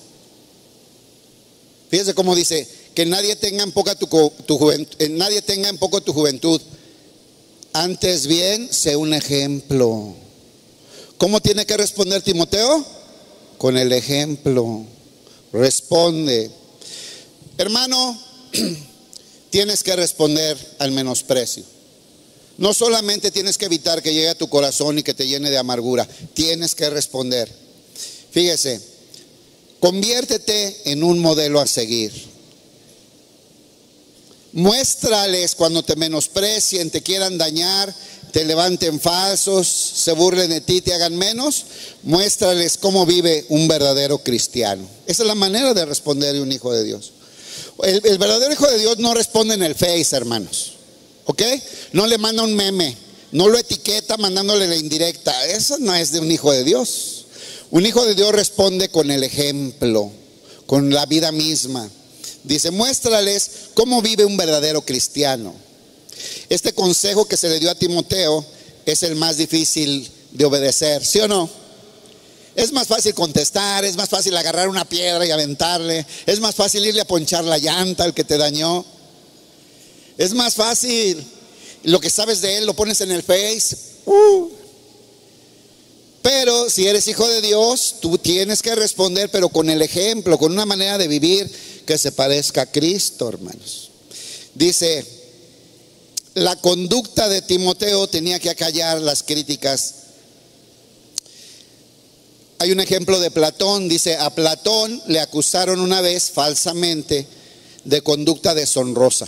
Fíjese cómo dice, que nadie tenga en poca tu, tu juventud, eh, nadie tenga en poco tu juventud. Antes bien, sé un ejemplo. ¿Cómo tiene que responder Timoteo? Con el ejemplo. Responde. Hermano, tienes que responder al menosprecio. No solamente tienes que evitar que llegue a tu corazón y que te llene de amargura, tienes que responder. Fíjese, conviértete en un modelo a seguir. Muéstrales cuando te menosprecien, te quieran dañar, te levanten falsos, se burlen de ti, te hagan menos, muéstrales cómo vive un verdadero cristiano. Esa es la manera de responder de un hijo de Dios. El, el, verdadero hijo de Dios no responde en el Face, hermanos. ¿Ok? No le manda un meme, no lo etiqueta mandándole la indirecta. Eso no es de un hijo de Dios. Un hijo de Dios responde con el ejemplo, con la vida misma. Dice, muéstrales cómo vive un verdadero cristiano. Este consejo que se le dio a Timoteo es el más difícil de obedecer, ¿sí o no? Es más fácil contestar, es más fácil agarrar una piedra y aventarle, es más fácil irle a ponchar la llanta al que te dañó. Es más fácil, lo que sabes de él lo pones en el face. Uh. Pero si eres hijo de Dios, tú tienes que responder, pero con el ejemplo, con una manera de vivir que se parezca a Cristo, hermanos. Dice la conducta de Timoteo tenía que acallar las críticas. Hay un ejemplo de Platón, dice, a Platón le acusaron una vez falsamente de conducta deshonrosa.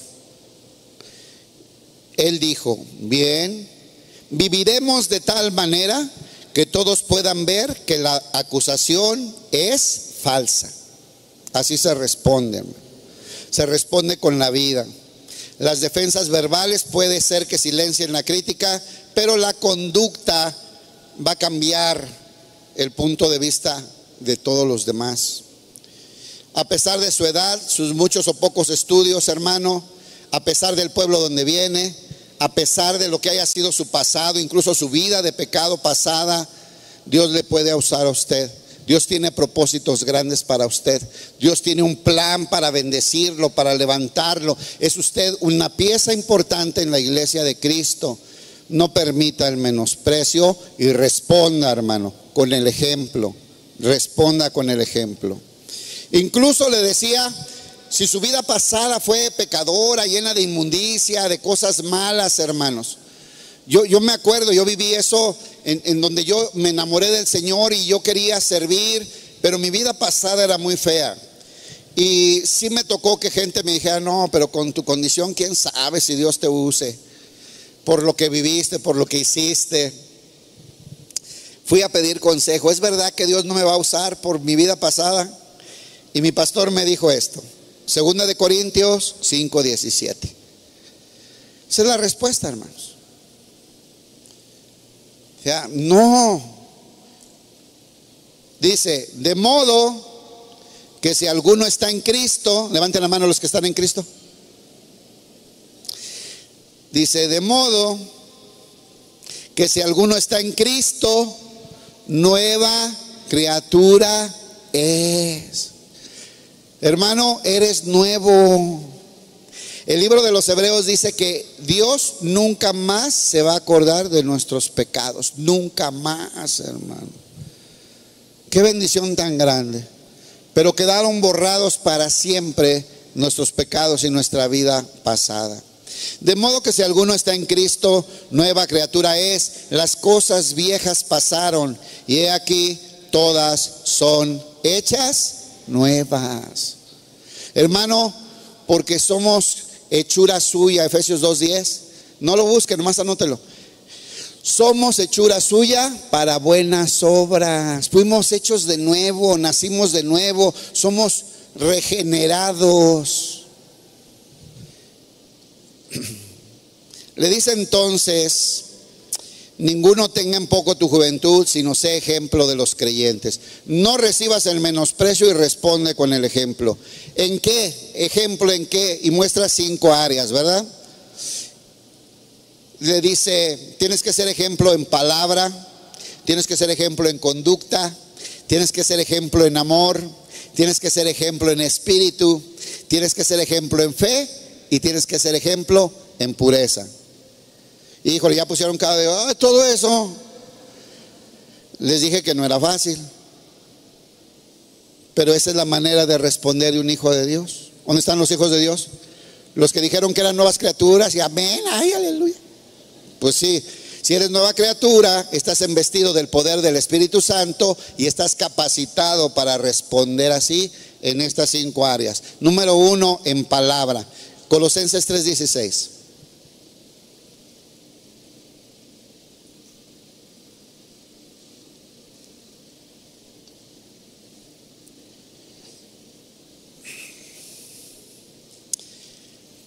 Él dijo, bien, viviremos de tal manera que todos puedan ver que la acusación es falsa. Así se responde. Se responde con la vida. Las defensas verbales puede ser que silencien la crítica, pero la conducta va a cambiar el punto de vista de todos los demás. A pesar de su edad, sus muchos o pocos estudios, hermano, a pesar del pueblo donde viene, a pesar de lo que haya sido su pasado, incluso su vida de pecado pasada, Dios le puede usar a usted. Dios tiene propósitos grandes para usted. Dios tiene un plan para bendecirlo, para levantarlo. Es usted una pieza importante en la iglesia de Cristo. No permita el menosprecio y responda, hermano, con el ejemplo. Responda con el ejemplo. Incluso le decía, si su vida pasada fue pecadora, llena de inmundicia, de cosas malas, hermanos. Yo, me acuerdo, yo viví eso en, donde yo me enamoré del Señor y yo quería servir, pero mi vida pasada era muy fea. Y sí me tocó que gente me dijera, no, pero con tu condición, ¿quién sabe si Dios te use? Por lo que viviste, por lo que hiciste. Fui a pedir consejo. ¿Es verdad que Dios no me va a usar por mi vida pasada? Y mi pastor me dijo esto. Segunda de Corintios 5:17. Esa es la respuesta, hermanos. Sea, no. Dice, de modo que si alguno está en Cristo, levanten la mano los que están en Cristo. Dice, de modo que si alguno está en Cristo, nueva criatura es. Hermano, eres nuevo. El libro de los Hebreos dice que Dios nunca más se va a acordar de nuestros pecados. Nunca más, hermano. Qué bendición tan grande. Pero quedaron borrados para siempre nuestros pecados y nuestra vida pasada. De modo que si alguno está en Cristo, nueva criatura es. Las cosas viejas pasaron y he aquí todas son hechas nuevas. Hermano, porque somos hechura suya, Efesios 2.10. No lo busquen, nomás anótelo. Somos hechura suya para buenas obras. Fuimos hechos de nuevo, nacimos de nuevo, somos regenerados. Le dice entonces, Ninguno tenga en poco tu juventud, sino sé ejemplo de los creyentes. No recibas el menosprecio y responde con el ejemplo. ¿En qué? Ejemplo en qué? Y muestra cinco áreas, ¿verdad? Le dice, tienes que ser ejemplo en palabra, tienes que ser ejemplo en conducta, tienes que ser ejemplo en amor, tienes que ser ejemplo en espíritu, tienes que ser ejemplo en fe y tienes que ser ejemplo en pureza. Híjole, ya pusieron cada vez, todo eso. Les dije que no era fácil. Pero esa es la manera de responder de un hijo de Dios. ¿Dónde están los hijos de Dios? Los que dijeron que eran nuevas criaturas y amén, ay, aleluya. Pues sí, si eres nueva criatura, estás investido del poder del Espíritu Santo y estás capacitado para responder así en estas cinco áreas. Número uno, en palabra. Colosenses 3:16.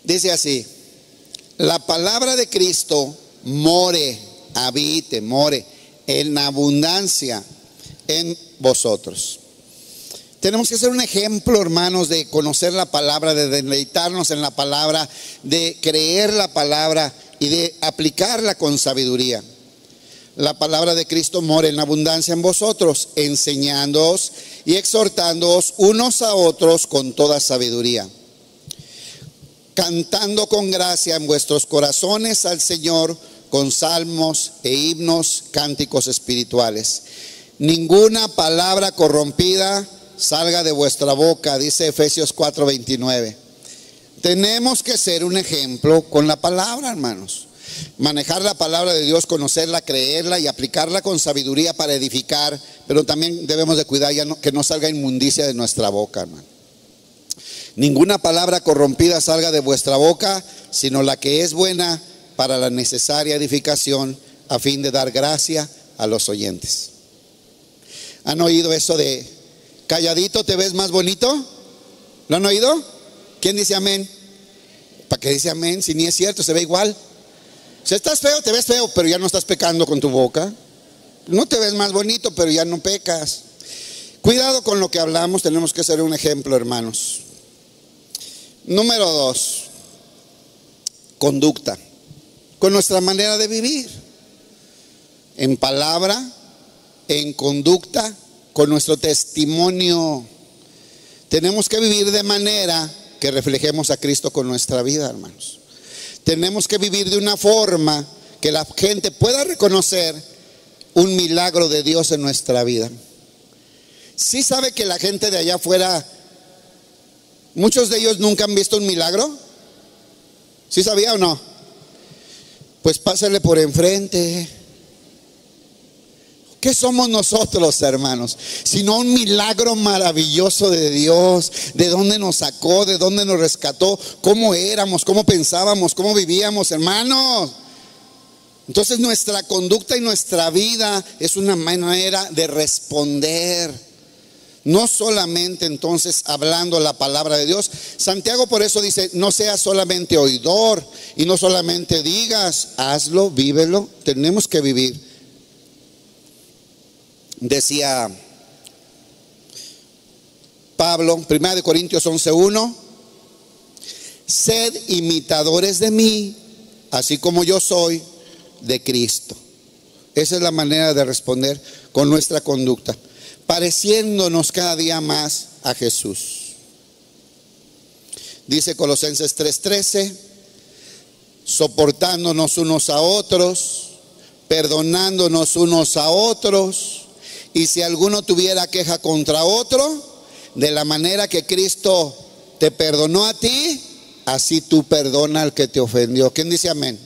Dice así, la palabra de Cristo more, habite, more en abundancia en vosotros. Tenemos que ser un ejemplo, hermanos, de conocer la palabra, de deleitarnos en la palabra, de creer la palabra y de aplicarla con sabiduría. La palabra de Cristo more en abundancia en vosotros, enseñándoos y exhortándoos unos a otros con toda sabiduría cantando con gracia en vuestros corazones al Señor con salmos e himnos, cánticos espirituales. Ninguna palabra corrompida salga de vuestra boca, dice Efesios 4:29. Tenemos que ser un ejemplo con la palabra, hermanos. Manejar la palabra de Dios, conocerla, creerla y aplicarla con sabiduría para edificar, pero también debemos de cuidar ya que no salga inmundicia de nuestra boca, hermano. Ninguna palabra corrompida salga de vuestra boca, sino la que es buena para la necesaria edificación a fin de dar gracia a los oyentes. ¿Han oído eso de calladito te ves más bonito? ¿Lo han oído? ¿Quién dice amén? ¿Para qué dice amén? Si ni es cierto, se ve igual. Si estás feo, te ves feo, pero ya no estás pecando con tu boca. No te ves más bonito, pero ya no pecas. Cuidado con lo que hablamos, tenemos que ser un ejemplo, hermanos. Número dos, conducta, con nuestra manera de vivir, en palabra, en conducta, con nuestro testimonio. Tenemos que vivir de manera que reflejemos a Cristo con nuestra vida, hermanos. Tenemos que vivir de una forma que la gente pueda reconocer un milagro de Dios en nuestra vida. Si sabe que la gente de allá afuera, muchos de ellos nunca han visto un milagro? ¿Sí sabía o no? Pues pásale por enfrente. ¿Qué somos nosotros, hermanos? Sino un milagro maravilloso de Dios, de dónde nos sacó, de dónde nos rescató, cómo éramos, cómo pensábamos, cómo vivíamos, hermanos. Entonces nuestra conducta y nuestra vida es una manera de responder. No solamente entonces hablando la palabra de Dios. Santiago por eso dice, no seas solamente oidor y no solamente digas, hazlo, vívelo. Tenemos que vivir decía Pablo, 1 de Corintios 11:1, sed imitadores de mí, así como yo soy de Cristo. Esa es la manera de responder con nuestra conducta, pareciéndonos cada día más a Jesús. Dice Colosenses 3:13, soportándonos unos a otros, perdonándonos unos a otros y si alguno tuviera queja contra otro, de la manera que Cristo te perdonó a ti, así tú perdona al que te ofendió. ¿Quién dice amén?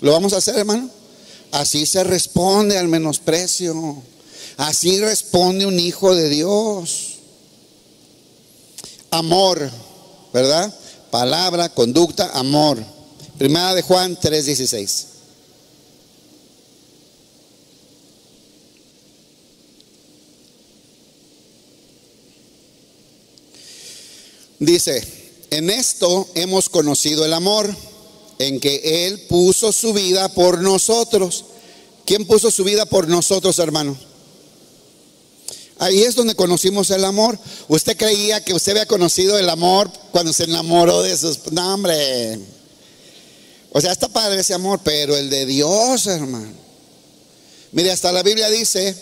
¿Lo vamos a hacer, hermano? Así se responde al menosprecio. Así responde un hijo de Dios. Amor, ¿verdad? Palabra, conducta, amor. Primera de Juan 3:16. Dice, en esto hemos conocido el amor, en que Él puso su vida por nosotros. ¿Quién puso su vida por nosotros, hermano? Ahí es donde conocimos el amor. Usted creía que usted había conocido el amor cuando se enamoró de sus... No, hombre. O sea, está padre ese amor, pero el de Dios, hermano. Mire, hasta la Biblia dice,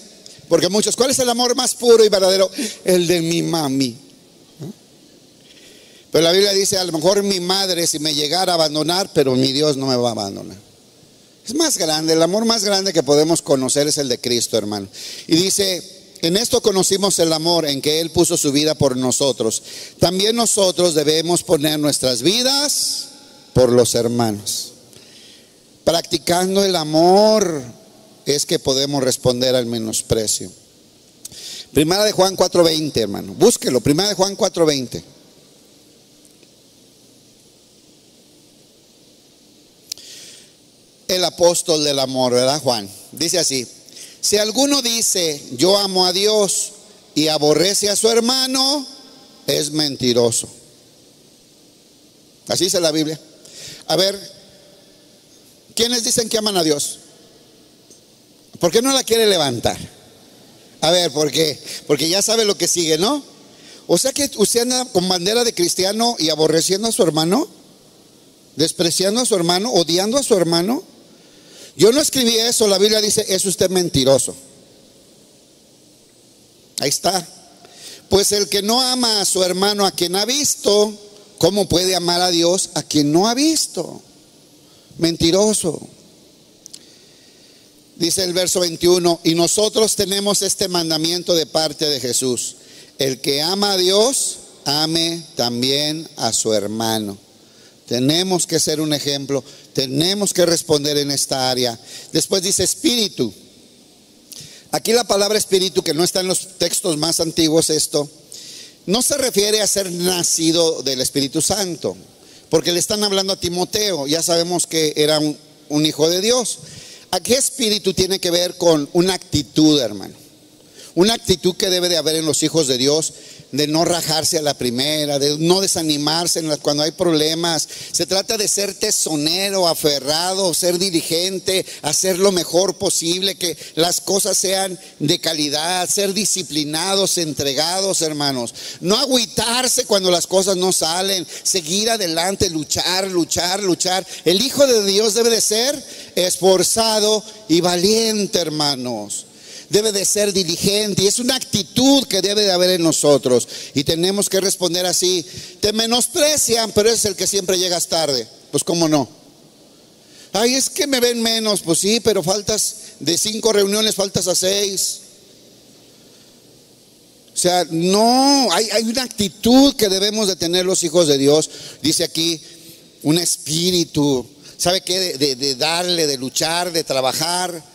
porque muchos, ¿cuál es el amor más puro y verdadero? El de mi mami. Pero la Biblia dice, a lo mejor mi madre si me llegara a abandonar, pero mi Dios no me va a abandonar. Es más grande, el amor más grande que podemos conocer es el de Cristo, hermano. Y dice, en esto conocimos el amor en que Él puso su vida por nosotros. También nosotros debemos poner nuestras vidas por los hermanos. Practicando el amor es que podemos responder al menosprecio. Primera de Juan 4:20, hermano. Búsquelo, Primera de Juan 4:20. el apóstol del amor, ¿verdad, Juan? Dice así, si alguno dice, yo amo a Dios y aborrece a su hermano, es mentiroso. Así dice la Biblia. A ver, ¿quiénes dicen que aman a Dios? ¿Por qué no la quiere levantar? A ver, ¿por qué? Porque ya sabe lo que sigue, ¿no? O sea que usted anda con bandera de cristiano y aborreciendo a su hermano, despreciando a su hermano, odiando a su hermano. Yo no escribí eso, la Biblia dice, es usted mentiroso. Ahí está. Pues el que no ama a su hermano a quien ha visto, ¿cómo puede amar a Dios a quien no ha visto? Mentiroso. Dice el verso 21, y nosotros tenemos este mandamiento de parte de Jesús. El que ama a Dios, ame también a su hermano. Tenemos que ser un ejemplo, tenemos que responder en esta área. Después dice espíritu. Aquí la palabra espíritu, que no está en los textos más antiguos esto, no se refiere a ser nacido del Espíritu Santo. porque le están hablando a Timoteo, ya sabemos que era un, hijo de Dios. ¿A qué espíritu tiene que ver con una actitud, hermano? Una actitud que debe de haber en los hijos de Dios de no rajarse a la primera, de no desanimarse cuando hay problemas. Se trata de ser tesonero, aferrado, ser dirigente, hacer lo mejor posible, que las cosas sean de calidad, ser disciplinados, entregados, hermanos. No agüitarse cuando las cosas no salen, seguir adelante, luchar, luchar, luchar. El Hijo de Dios debe de ser esforzado y valiente, hermanos debe de ser diligente y es una actitud que debe de haber en nosotros. Y tenemos que responder así, te menosprecian, pero es el que siempre llegas tarde. Pues cómo no. Ay, es que me ven menos, pues sí, pero faltas de cinco reuniones, faltas a seis. O sea, no, hay, hay una actitud que debemos de tener los hijos de Dios. Dice aquí, un espíritu, ¿sabe qué? de darle, de luchar, de trabajar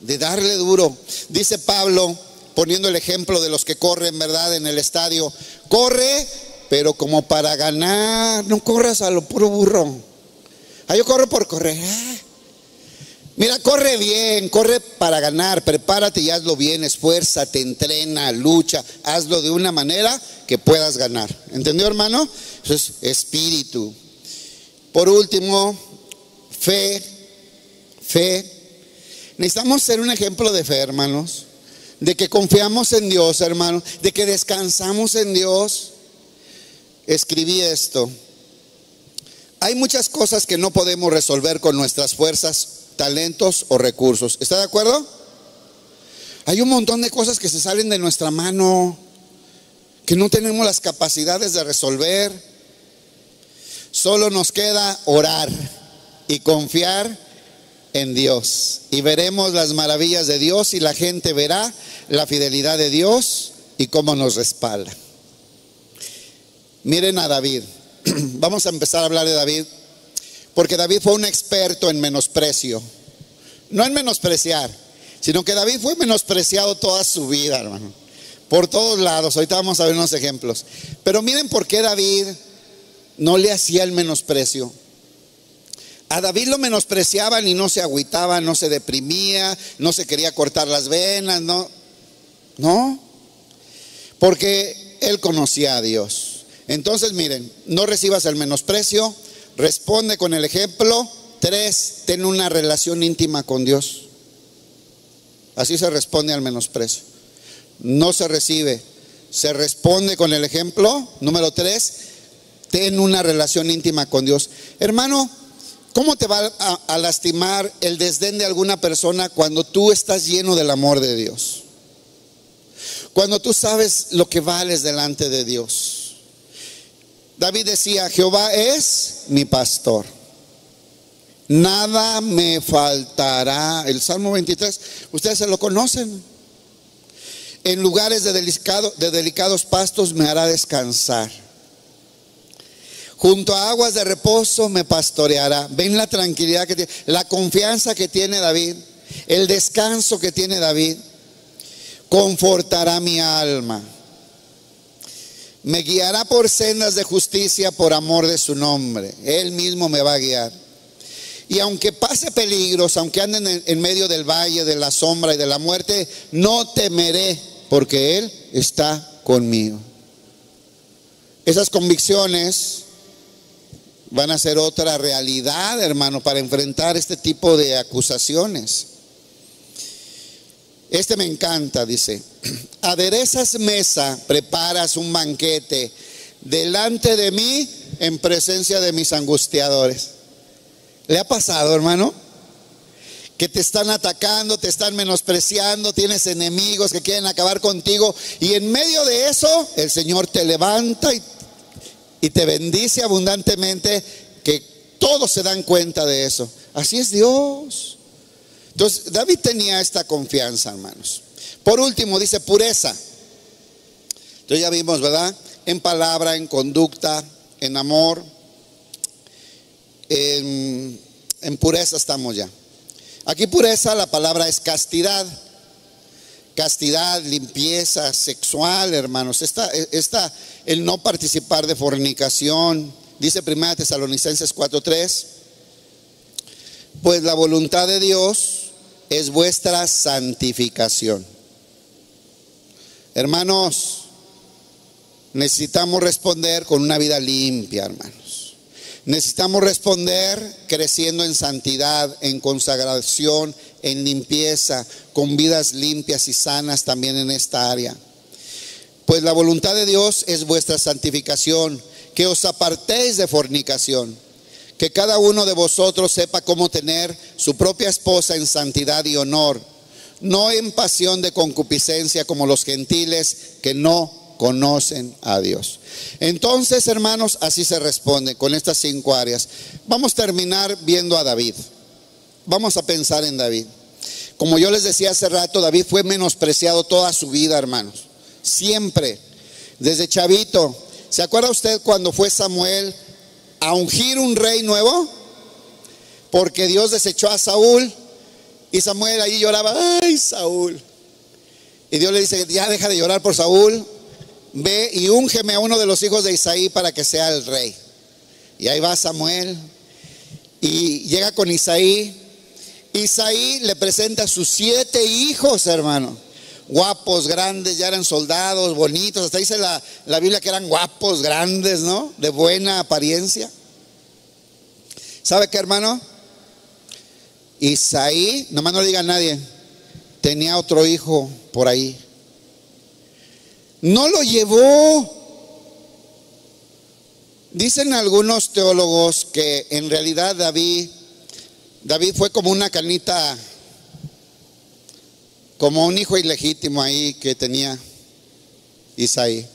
de darle duro. Dice Pablo, poniendo el ejemplo de los que corren, ¿verdad? En el estadio, corre, pero como para ganar, no corras a lo puro burro. Ah, yo corro por correr. Ah. Mira, corre bien, corre para ganar, prepárate y hazlo bien, esfuérzate, entrena, lucha, hazlo de una manera que puedas ganar. ¿Entendió, hermano? Eso es espíritu. Por último, fe, fe Necesitamos ser un ejemplo de fe, hermanos. De que confiamos en Dios, hermanos. De que descansamos en Dios. Escribí esto. Hay muchas cosas que no podemos resolver con nuestras fuerzas, talentos o recursos. ¿Está de acuerdo? Hay un montón de cosas que se salen de nuestra mano, que no tenemos las capacidades de resolver. Solo nos queda orar y confiar en Dios. Y veremos las maravillas de Dios y la gente verá la fidelidad de Dios y cómo nos respalda. Miren a David. Vamos a empezar a hablar de David, porque David fue un experto en menosprecio. No en menospreciar, sino que David fue menospreciado toda su vida, hermano. Por todos lados. Ahorita vamos a ver unos ejemplos. Pero miren por qué David no le hacía el menosprecio. A David lo menospreciaban y no se agüitaba, no se deprimía, no se quería cortar las venas, no. No. Porque él conocía a Dios. Entonces, miren, no recibas el menosprecio, responde con el ejemplo. Tres, ten una relación íntima con Dios. Así se responde al menosprecio. No se recibe, se responde con el ejemplo. Número tres, ten una relación íntima con Dios. Hermano, ¿Cómo te va a, lastimar el desdén de alguna persona cuando tú estás lleno del amor de Dios? Cuando tú sabes lo que vales delante de Dios. David decía, Jehová es mi pastor. Nada me faltará. El Salmo 23, ustedes se lo conocen. En lugares de, de delicados pastos me hará descansar Junto a aguas de reposo me pastoreará. Ven la tranquilidad que tiene, la confianza que tiene David, el descanso que tiene David. Confortará mi alma. Me guiará por sendas de justicia por amor de su nombre. Él mismo me va a guiar. Y aunque pase peligros, aunque anden en, medio del valle de la sombra y de la muerte, no temeré porque Él está conmigo. Esas convicciones van a ser otra realidad, hermano, para enfrentar este tipo de acusaciones. Este me encanta, dice, aderezas mesa, preparas un banquete delante de mí en presencia de mis angustiadores. ¿Le ha pasado, hermano? Que te están atacando, te están menospreciando, tienes enemigos que quieren acabar contigo y en medio de eso el Señor te levanta y y te bendice abundantemente, que todos se dan cuenta de eso. Así es Dios. Entonces, David tenía esta confianza, hermanos. Por último, dice pureza. Entonces ya vimos, ¿verdad? En palabra, en conducta, en amor, en, pureza estamos ya. Aquí pureza, la palabra es castidad castidad, limpieza sexual, hermanos. Esta, esta, el no participar de fornicación, Dice 1 Tesalonicenses 4:3, pues la voluntad de Dios es vuestra santificación. Hermanos, necesitamos responder con una vida limpia, hermanos. Necesitamos responder creciendo en santidad, en consagración, en limpieza, con vidas limpias y sanas también en esta área. Pues la voluntad de Dios es vuestra santificación, que os apartéis de fornicación, que cada uno de vosotros sepa cómo tener su propia esposa en santidad y honor, no en pasión de concupiscencia como los gentiles que no conocen a Dios. Entonces, hermanos, así se responde con estas cinco áreas. Vamos a terminar viendo a David. Vamos a pensar en David. Como yo les decía hace rato, David fue menospreciado toda su vida, hermanos siempre, desde chavito. ¿Se acuerda usted cuando fue Samuel a ungir un rey nuevo? Porque Dios desechó a Saúl y Samuel ahí lloraba, ay Saúl. Y Dios le dice, ya deja de llorar por Saúl, ve y úngeme a uno de los hijos de Isaí para que sea el rey. Y ahí va Samuel y llega con Isaí. Isaí le presenta a sus siete hijos, hermano guapos, grandes, ya eran soldados, bonitos. Hasta dice la, la Biblia que eran guapos, grandes, ¿no? De buena apariencia. ¿Sabe qué, hermano? Isaí, nomás no le diga a nadie, tenía otro hijo por ahí. No lo llevó. Dicen algunos teólogos que en realidad David, David fue como una canita como un hijo ilegítimo ahí que tenía Isaí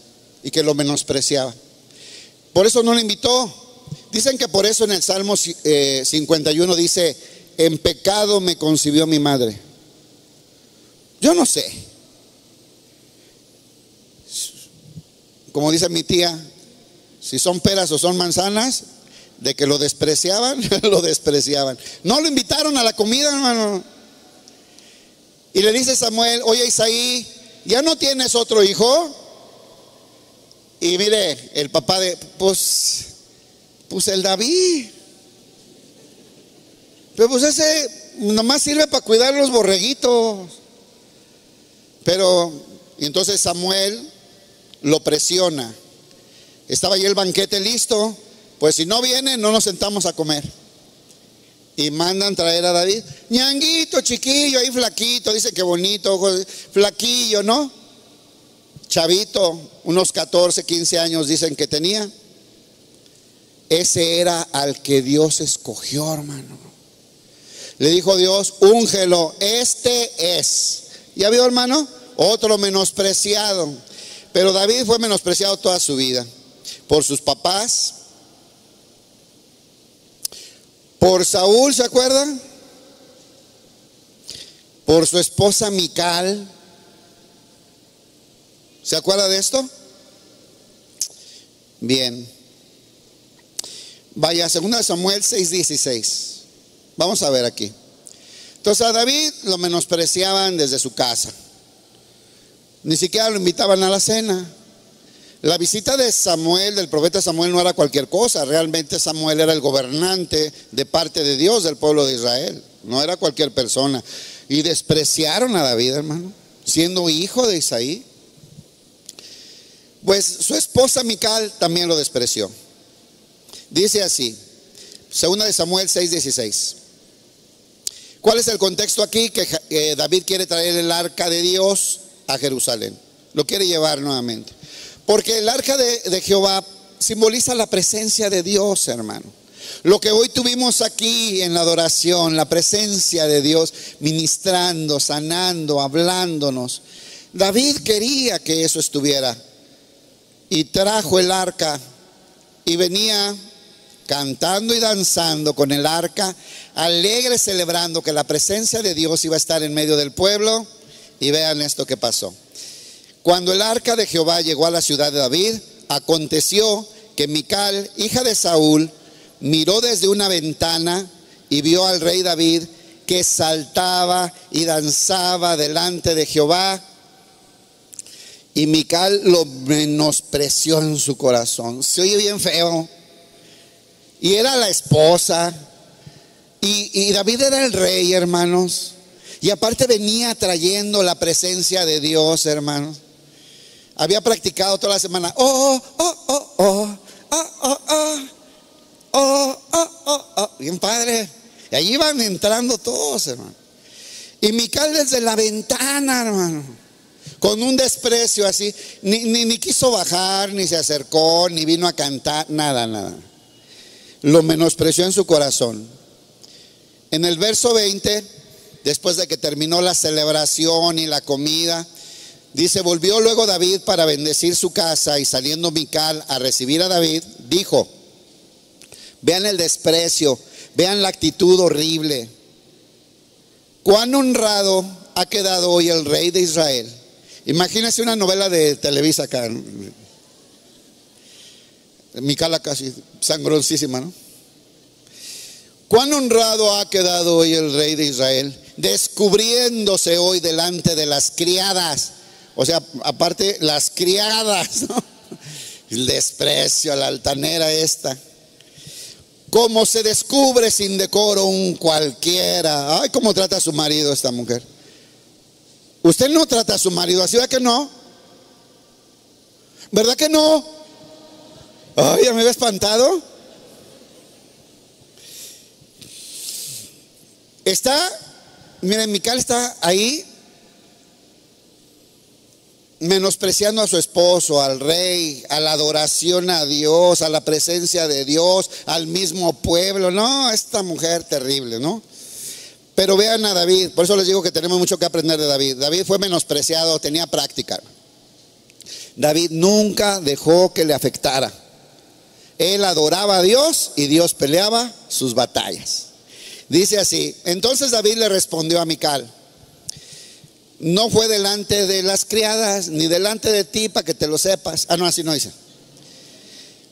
y que lo menospreciaba. Por eso no lo invitó. Dicen que por eso en el Salmo 51 eh, dice, en pecado me concibió mi madre. Yo no sé. Como dice mi tía, si son peras o son manzanas, de que lo despreciaban, lo despreciaban. No lo invitaron a la comida, hermano. Y le dice Samuel, oye Isaí, ¿ya no tienes otro hijo? Y mire, el papá de, pues, pues el David. Pero pues ese nomás sirve para cuidar los borreguitos. Pero, y entonces Samuel lo presiona. Estaba ahí el banquete listo. Pues si no viene, no nos sentamos a comer. Y mandan traer a David. ñanguito, chiquillo, ahí flaquito, dice que bonito, flaquillo, ¿no? Chavito, unos 14, 15 años dicen que tenía. Ese era al que Dios escogió, hermano. Le dijo Dios, úngelo, este es. ¿Ya vio, hermano? Otro menospreciado. Pero David fue menospreciado toda su vida. Por sus papás, por Saúl, ¿se acuerdan? Por su esposa Mical. ¿Se acuerda de esto? Bien. Vaya, segunda de Samuel 6:16. Vamos a ver aquí. Entonces a David lo menospreciaban desde su casa. Ni siquiera lo invitaban a la cena. La visita de Samuel, del profeta Samuel, no era cualquier cosa. Realmente Samuel era el gobernante de parte de Dios del pueblo de Israel. No era cualquier persona. Y despreciaron a David, hermano, siendo hijo de Isaí. Pues su esposa Mical también lo despreció. Dice así, segunda de Samuel 6:16. ¿Cuál es el contexto aquí? Que David quiere traer el arca de Dios a Jerusalén. Lo quiere llevar nuevamente. Porque el arca de, Jehová simboliza la presencia de Dios, hermano. Lo que hoy tuvimos aquí en la adoración, la presencia de Dios ministrando, sanando, hablándonos. David quería que eso estuviera y trajo el arca y venía cantando y danzando con el arca, alegre celebrando que la presencia de Dios iba a estar en medio del pueblo. Y vean esto que pasó. Cuando el arca de Jehová llegó a la ciudad de David, aconteció que Mical, hija de Saúl, miró desde una ventana y vio al rey David que saltaba y danzaba delante de Jehová. Y Mical lo menospreció en su corazón. Se oye bien feo. Y era la esposa. Y, y David era el rey, hermanos. Y aparte venía trayendo la presencia de Dios, hermanos. Había practicado toda la semana. Oh, oh, oh, oh, oh, oh, oh, oh, oh, oh, oh. Bien padre. Y allí iban entrando todos, hermano. Y Mical desde la ventana, hermano, con un desprecio así, ni, ni, ni quiso bajar, ni se acercó, ni vino a cantar, nada, nada. Lo menospreció en su corazón. En el verso 20, después de que terminó la celebración y la comida, dice, volvió luego David para bendecir su casa y saliendo Mical a recibir a David, dijo, vean el desprecio, vean la actitud horrible cuán honrado ha quedado hoy el rey de Israel. Imagínese una novela de Televisa acá. Mi cala casi sangroncísima, ¿no? Cuán honrado ha quedado hoy el rey de Israel, descubriéndose hoy delante de las criadas. O sea, aparte, las criadas. El desprecio a la altanera esta. Como se descubre sin decoro un cualquiera. Ay, cómo trata a su marido esta mujer. Usted no trata a su marido así, ¿verdad que no? ¿Verdad que no? Ay, ya me ve espantado. Está, miren, Mical está ahí menospreciando a su esposo, al rey, a la adoración a Dios, a la presencia de Dios, al mismo pueblo. No, esta mujer terrible, ¿no? Pero vean a David, por eso les digo que tenemos mucho que aprender de David. David fue menospreciado, tenía práctica. David nunca dejó que le afectara. Él adoraba a Dios y Dios peleaba sus batallas. Dice así, entonces David le respondió a Mical, no fue delante de las criadas, ni delante de ti para que te lo sepas. Ah, no, así no dice.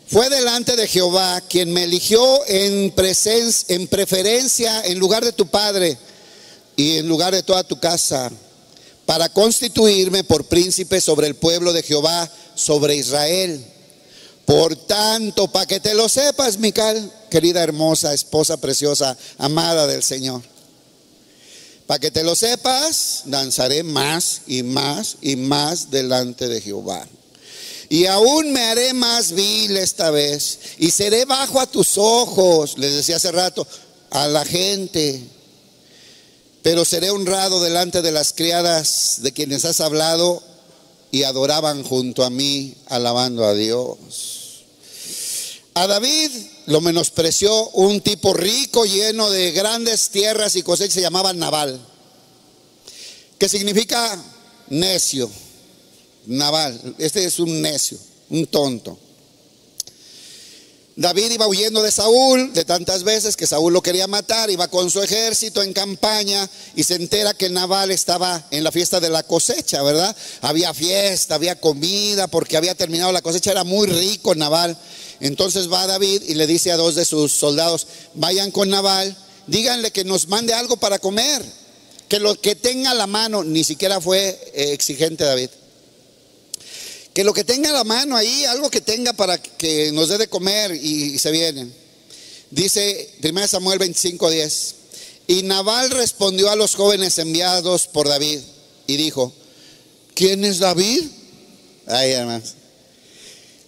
Fue delante de Jehová quien me eligió en, presencia, en preferencia en lugar de tu padre y en lugar de toda tu casa, para constituirme por príncipe sobre el pueblo de Jehová, sobre Israel. Por tanto, para que te lo sepas, Mical, querida hermosa, esposa preciosa, amada del Señor. Para que te lo sepas, danzaré más y más y más delante de Jehová. Y aún me haré más vil esta vez. Y seré bajo a tus ojos, les decía hace rato, a la gente. Pero seré honrado delante de las criadas de quienes has hablado y adoraban junto a mí, alabando a Dios. A David lo menospreció un tipo rico, lleno de grandes tierras y cosechas, se llamaba Naval, que significa necio. Naval, este es un necio, un tonto. David iba huyendo de Saúl de tantas veces que Saúl lo quería matar, iba con su ejército en campaña y se entera que Naval estaba en la fiesta de la cosecha, ¿verdad? Había fiesta, había comida porque había terminado la cosecha, era muy rico Naval. Entonces va David y le dice a dos de sus soldados, vayan con Naval, díganle que nos mande algo para comer, que lo que tenga la mano, ni siquiera fue eh, exigente David, que lo que tenga la mano ahí, algo que tenga para que nos dé de comer y, y se vienen. Dice 1 Samuel 25, 10. Y Naval respondió a los jóvenes enviados por David y dijo, ¿quién es David? Ay, hermanos.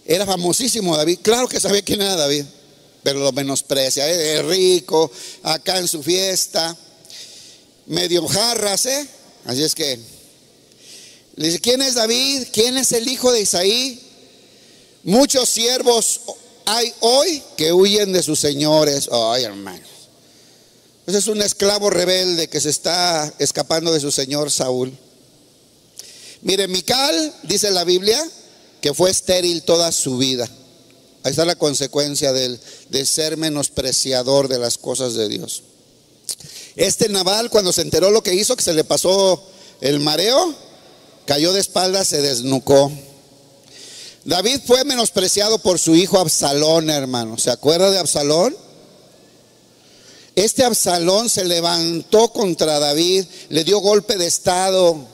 Era famosísimo David. Claro que sabía quién era David, pero lo menosprecia. Es rico, acá en su fiesta, medio jarras, ¿eh? Así es que le dice, ¿quién es David? ¿Quién es el hijo de Isaí? Muchos siervos hay hoy que huyen de sus señores. Ay, hermanos. Ese es un esclavo rebelde que se está escapando de su señor Saúl. Mire, Mical, dice la Biblia, que fue estéril toda su vida. Ahí está la consecuencia de, de ser menospreciador de las cosas de Dios. Este Naval, cuando se enteró lo que hizo, que se le pasó el mareo, cayó de espaldas, se desnucó. David fue menospreciado por su hijo Absalón, hermano. ¿Se acuerda de Absalón? Este Absalón se levantó contra David, le dio golpe de estado,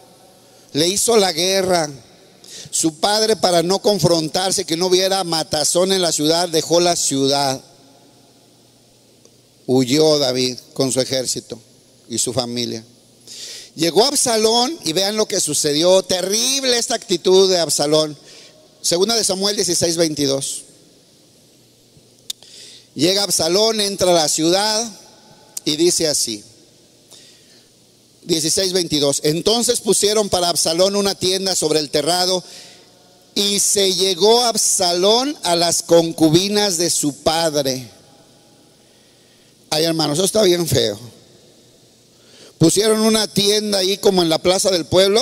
le hizo la guerra. Su padre, para no confrontarse, que no hubiera matazón en la ciudad, dejó la ciudad. huyó David con su ejército y su familia. Llegó Absalón y vean lo que sucedió. Terrible esta actitud de Absalón. Segunda de Samuel 16, 22. Llega Absalón, entra a la ciudad y dice así. 16, 22. Entonces pusieron para Absalón una tienda sobre el terrado y se llegó Absalón a las concubinas de su padre. Ay, hermanos, eso está bien feo. Pusieron una tienda ahí como en la plaza del pueblo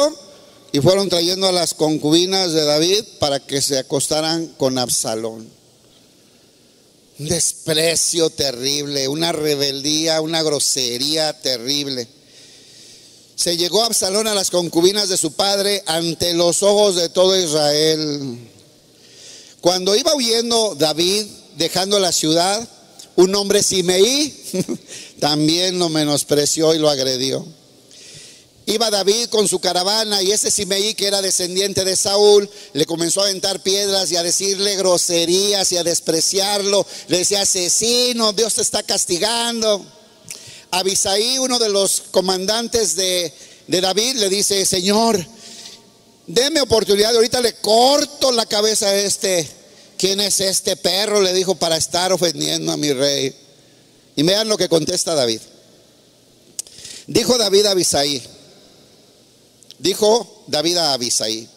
y fueron trayendo a las concubinas de David para que se acostaran con Absalón. Un desprecio terrible, una rebeldía, una grosería terrible. Se llegó Absalón a las concubinas de su padre ante los ojos de todo Israel. Cuando iba huyendo David, dejando la ciudad, un hombre Simeí también lo menospreció y lo agredió. Iba David con su caravana y ese Simeí que era descendiente de Saúl le comenzó a aventar piedras y a decirle groserías y a despreciarlo. Le decía, asesino, Dios te está castigando. Abisaí, uno de los comandantes de, David, le dice, Señor, deme oportunidad, ahorita le corto la cabeza a este. ¿Quién es este perro? Le dijo para estar ofendiendo a mi rey. Y vean lo que contesta David. Dijo David a Abisaí, Dijo David a Abisai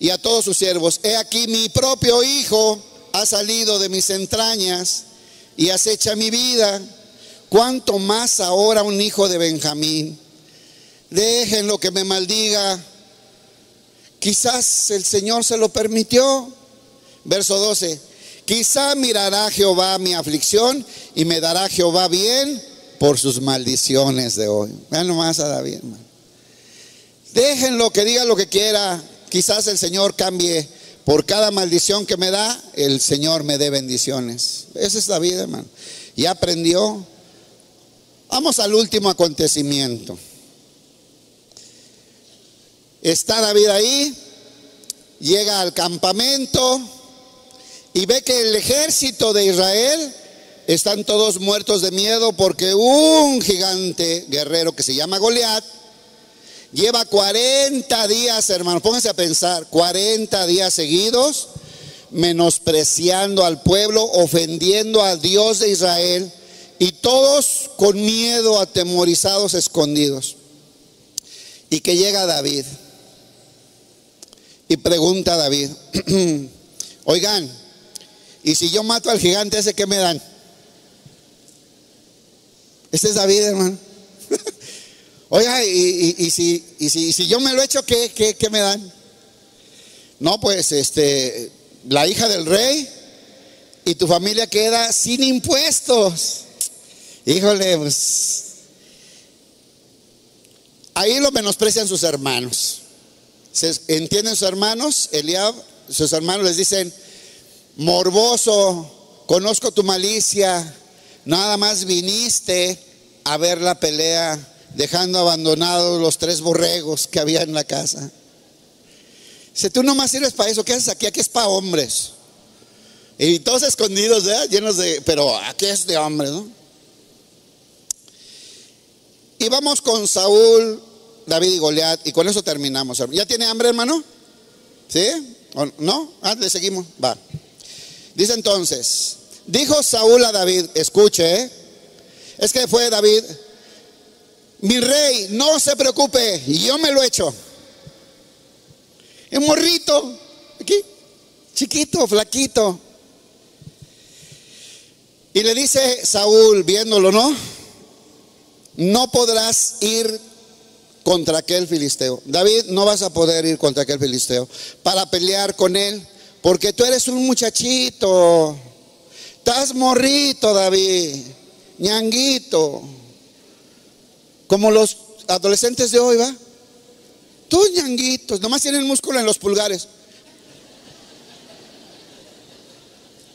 y a todos sus siervos, he aquí mi propio hijo ha salido de mis entrañas y acecha mi vida. ¿Cuánto más ahora un hijo de Benjamín? Déjenlo que me maldiga. Quizás el Señor se lo permitió. Verso 12. Quizá mirará Jehová mi aflicción y me dará Jehová bien por sus maldiciones de hoy. Vean nomás a David, hermano. Déjenlo que diga lo que quiera. Quizás el Señor cambie. Por cada maldición que me da, el Señor me dé bendiciones. Esa es la vida, hermano. Y aprendió. Vamos al último acontecimiento. Está David ahí, llega al campamento y ve que el ejército de Israel están todos muertos de miedo porque un gigante guerrero que se llama Goliat Lleva 40 días, hermano, pónganse a pensar, 40 días seguidos menospreciando al pueblo, ofendiendo a Dios de Israel y todos con miedo, atemorizados, escondidos. Y que llega David y pregunta a David, oigan, ¿y si yo mato al gigante ese, qué me dan? Este es David, hermano. Oiga, y, si, yo me lo echo, ¿qué, qué, me dan? No, pues este, la hija del rey y tu familia queda sin impuestos. Híjole, pues, ahí lo menosprecian sus hermanos. ¿Se entienden sus hermanos? Eliab, sus hermanos les dicen, morboso, conozco tu malicia, nada más viniste a ver la pelea dejando abandonados los tres borregos que había en la casa. Si tú nomás sirves para eso, ¿qué haces aquí? Aquí es para hombres. Y todos escondidos, llenos de, pero aquí es de hombres, ¿no? Y vamos con Saúl, David y Goliat, y con eso terminamos. ¿Ya tiene hambre, hermano? ¿Sí? ¿No? Ah, le seguimos. Va. Dice entonces, dijo Saúl a David, escuche, ¿eh? es que fue David mi rey, no se preocupe, yo me lo echo. Un morrito, aquí, chiquito, flaquito. Y le dice Saúl, viéndolo, ¿no? No podrás ir contra aquel filisteo. David, no vas a poder ir contra aquel filisteo para pelear con él, porque tú eres un muchachito. Estás morrito, David, ñanguito. Como los adolescentes de hoy, ¿va? Todos ñanguitos, nomás tienen músculo en los pulgares.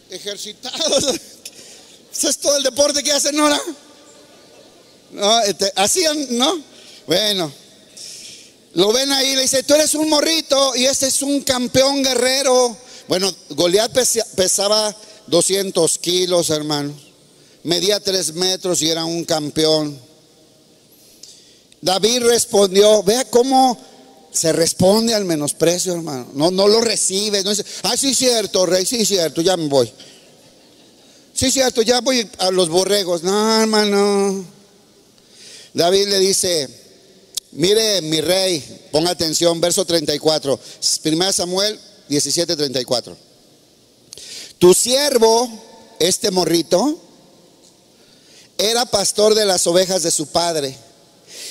Ejercitados. Ese es todo el deporte que hacen ahora. Este, hacían, ¿no? Bueno, lo ven ahí, le dice, tú eres un morrito y este es un campeón guerrero. Bueno, Goliat pesaba 200 kilos, hermanos. medía tres metros y era un campeón. David respondió, vea cómo se responde al menosprecio, hermano. No, no lo recibe. No ah, sí, cierto, rey, sí, cierto, ya me voy. Sí, cierto, ya voy a los borregos. No, hermano. David le dice, mire, mi rey, ponga atención, verso 34, 1 Samuel 17, 34. Tu siervo, este morrito, era pastor de las ovejas de su padre.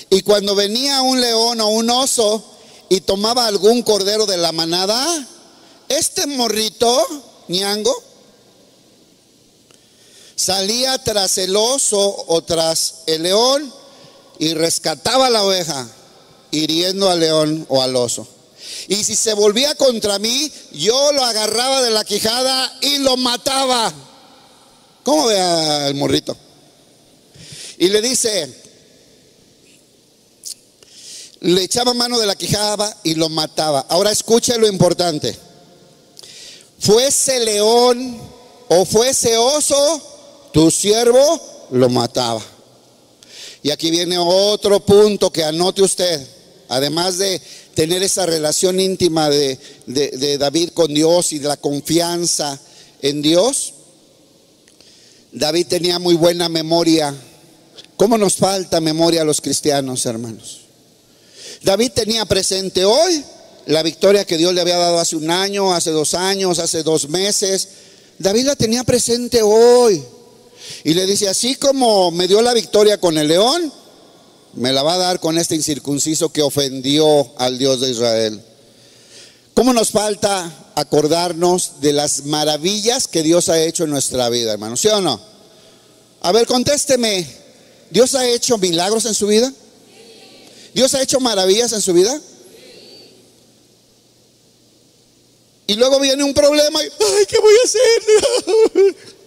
Y cuando venía un león o un oso y tomaba algún cordero de la manada, este morrito, ñango, salía tras el oso o tras el león y rescataba la oveja, hiriendo al león o al oso. Y si se volvía contra mí, yo lo agarraba de la quijada y lo mataba. ¿Cómo ve al morrito? Y le dice, le echaba mano de la quijada y lo mataba. Ahora escuche lo importante. Fuese león o fuese oso, tu siervo lo mataba. Y aquí viene otro punto que anote usted. Además de tener esa relación íntima de, David con Dios y de la confianza en Dios, David tenía muy buena memoria. ¿Cómo nos falta memoria a los cristianos, hermanos? David tenía presente hoy la victoria que Dios le había dado hace un año, hace dos años, hace dos meses. David la tenía presente hoy. Y le dice, así como me dio la victoria con el león, me la va a dar con este incircunciso que ofendió al Dios de Israel. ¿Cómo nos falta acordarnos de las maravillas que Dios ha hecho en nuestra vida, hermano? ¿Sí o no? A ver, contésteme. ¿Dios ha hecho milagros en su vida? ¿Dios ha hecho maravillas en su vida? Y luego viene un problema y, ay, ¿qué voy a hacer?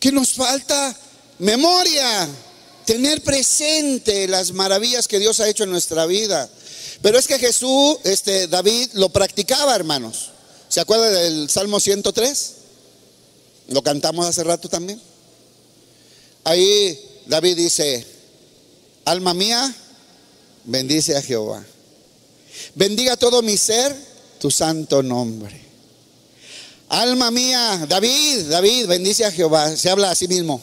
que nos falta memoria, tener presente las maravillas que Dios ha hecho en nuestra vida. Pero es que Jesús, este David lo practicaba, hermanos. ¿Se acuerda del Salmo 103? Lo cantamos hace rato también. Ahí David dice, alma mía, bendice a Jehová. Bendiga todo mi ser tu santo nombre. Alma mía, David, David, bendice a Jehová. Se habla a sí mismo.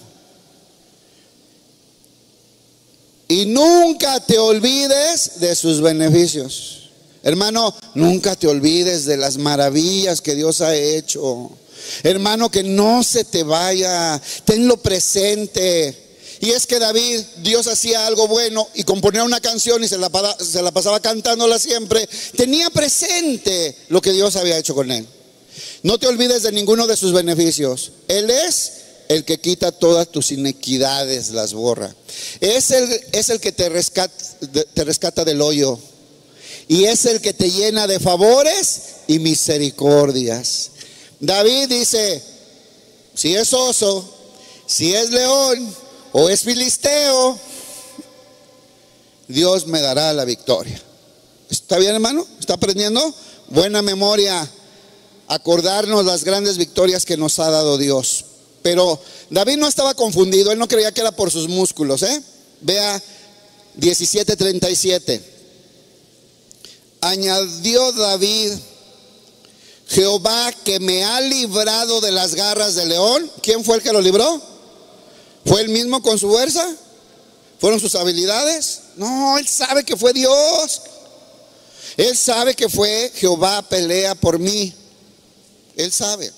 Y nunca te olvides de sus beneficios. Hermano, nunca te olvides de las maravillas que Dios ha hecho. Hermano, que no se te vaya. Tenlo presente. Y es que David, Dios hacía algo bueno y componía una canción y se la, se la pasaba cantándola siempre. Tenía presente lo que Dios había hecho con él. No te olvides de ninguno de sus beneficios. Él es el que quita todas tus inequidades, las borra. Es el, es el que te rescata, te rescata del hoyo. Y es el que te llena de favores y misericordias. David dice, si es oso, si es león o es filisteo, Dios me dará la victoria. ¿Está bien, hermano? ¿Está aprendiendo? Buena memoria acordarnos las grandes victorias que nos ha dado Dios. Pero David no estaba confundido, él no creía que era por sus músculos, ¿eh? Vea 17:37. Añadió David, Jehová que me ha librado de las garras del león. ¿Quién fue el que lo libró? ¿Fue él mismo con su fuerza? ¿Fueron sus habilidades? No, él sabe que fue Dios. Él sabe que fue Jehová pelea por mí. Él sabe.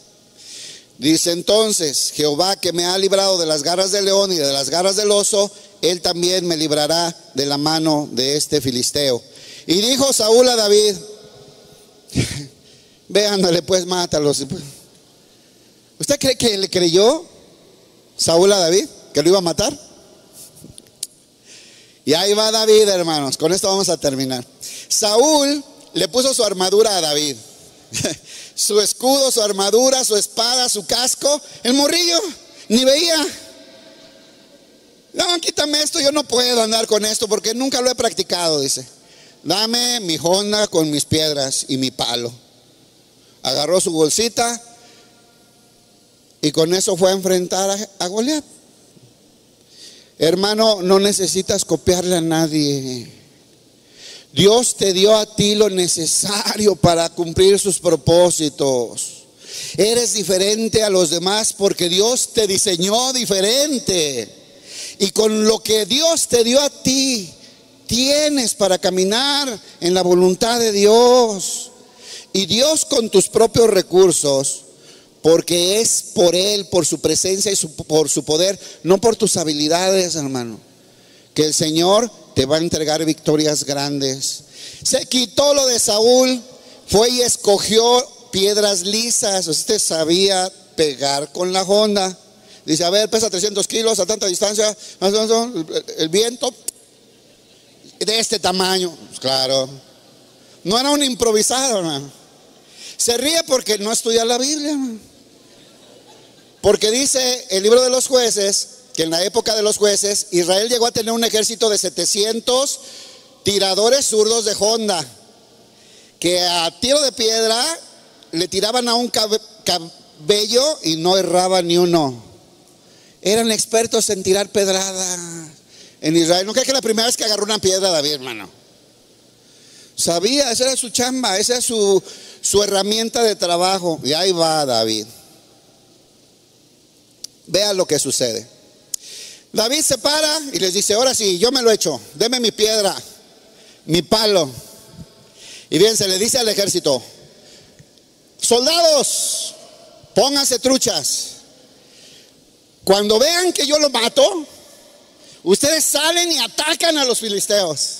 Dice entonces, Jehová que me ha librado de las garras del león y de las garras del oso, él también me librará de la mano de este filisteo. Y dijo Saúl a David, véanle pues, mátalos. ¿Usted cree que le creyó Saúl a David que lo iba a matar? Y ahí va David, hermanos. Con esto vamos a terminar. Saúl le puso su armadura a David. su escudo, su armadura, su espada, su casco. El morrillo ni veía. No, quítame esto, yo no puedo andar con esto porque nunca lo he practicado, dice. Dame mi honda con mis piedras y mi palo. Agarró su bolsita Y con eso fue a enfrentar a, Goliat. Hermano, no necesitas copiarle a nadie. Dios te dio a ti lo necesario para cumplir sus propósitos. Eres diferente a los demás porque Dios te diseñó diferente. Y con lo que Dios te dio a ti, tienes para caminar en la voluntad de Dios. Y Dios con tus propios recursos, porque es por Él, por su presencia y por su poder, no por tus habilidades, hermano, que el Señor te va a entregar victorias grandes. Se quitó lo de Saúl, fue y escogió piedras lisas. Usted sabía pegar con la Honda. Dice, a ver, pesa 300 kilos a tanta distancia, el viento de este tamaño. Pues claro, no era un improvisado, hermano. Se ríe porque no estudia la Biblia. Porque dice el libro de los jueces que en la época de los jueces Israel llegó a tener un ejército de 700 tiradores zurdos de Honda que a tiro de piedra le tiraban a un cabello y no erraba ni uno. Eran expertos en tirar pedrada en Israel. No creo que la primera vez que agarró una piedra David, hermano. Sabía, esa era su chamba, esa era su, su herramienta de trabajo. Y ahí va David. Vea lo que sucede. David se para y les dice, ahora sí, yo me lo he hecho, deme mi piedra, mi palo. Y bien, se le dice al ejército, soldados, pónganse truchas. Cuando vean que yo lo mato, ustedes salen y atacan a los filisteos.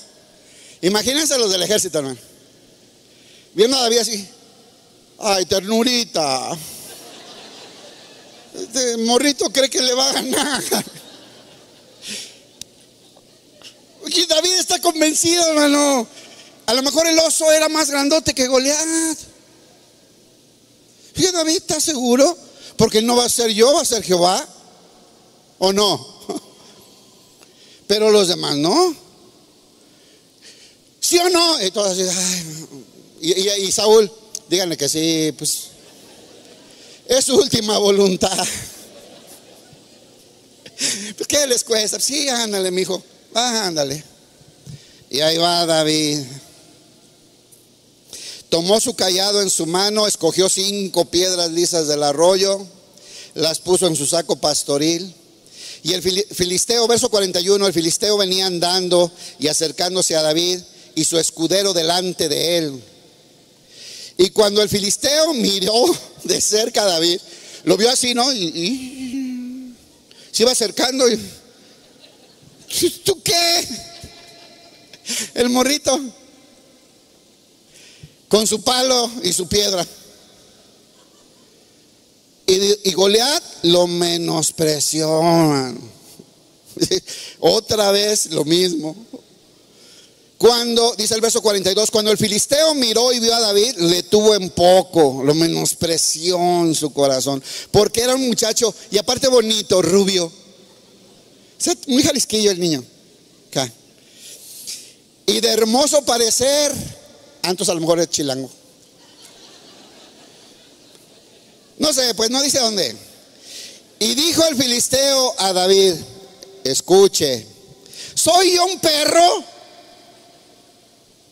Imagínense los del ejército, hermano. Viendo a David así, ay, ternurita. Este morrito cree que le va a ganar. Y David está convencido, hermano. A lo mejor el oso era más grandote que Goliat. Y David está seguro, porque no va a ser yo, va a ser Jehová. ¿O no? Pero los demás no. ¿Sí o no? Y, todos y, Saúl, díganle que sí, pues es su última voluntad. Pues, ¿Qué les cuesta? Sí, ándale, mi hijo, ándale. Y ahí va David. Tomó su callado en su mano, escogió cinco piedras lisas del arroyo, las puso en su saco pastoril. Y el filisteo, verso 41, el filisteo venía andando y acercándose a David y su escudero delante de él. Y cuando el filisteo miró de cerca a David, lo vio así, ¿no? Y, se iba acercando y, ¿tú qué? El morrito con su palo y su piedra. Y, y Goliat lo menospreció. Otra vez lo mismo. Cuando, dice el verso 42, cuando el filisteo miró y vio a David, le tuvo en poco, lo menospreció en su corazón, porque era un muchacho, y aparte bonito, rubio. Muy jalisquillo el niño. Y de hermoso parecer, antes a lo mejor es chilango. No sé, pues no dice dónde. Y dijo el filisteo a David, escuche, ¿soy yo un perro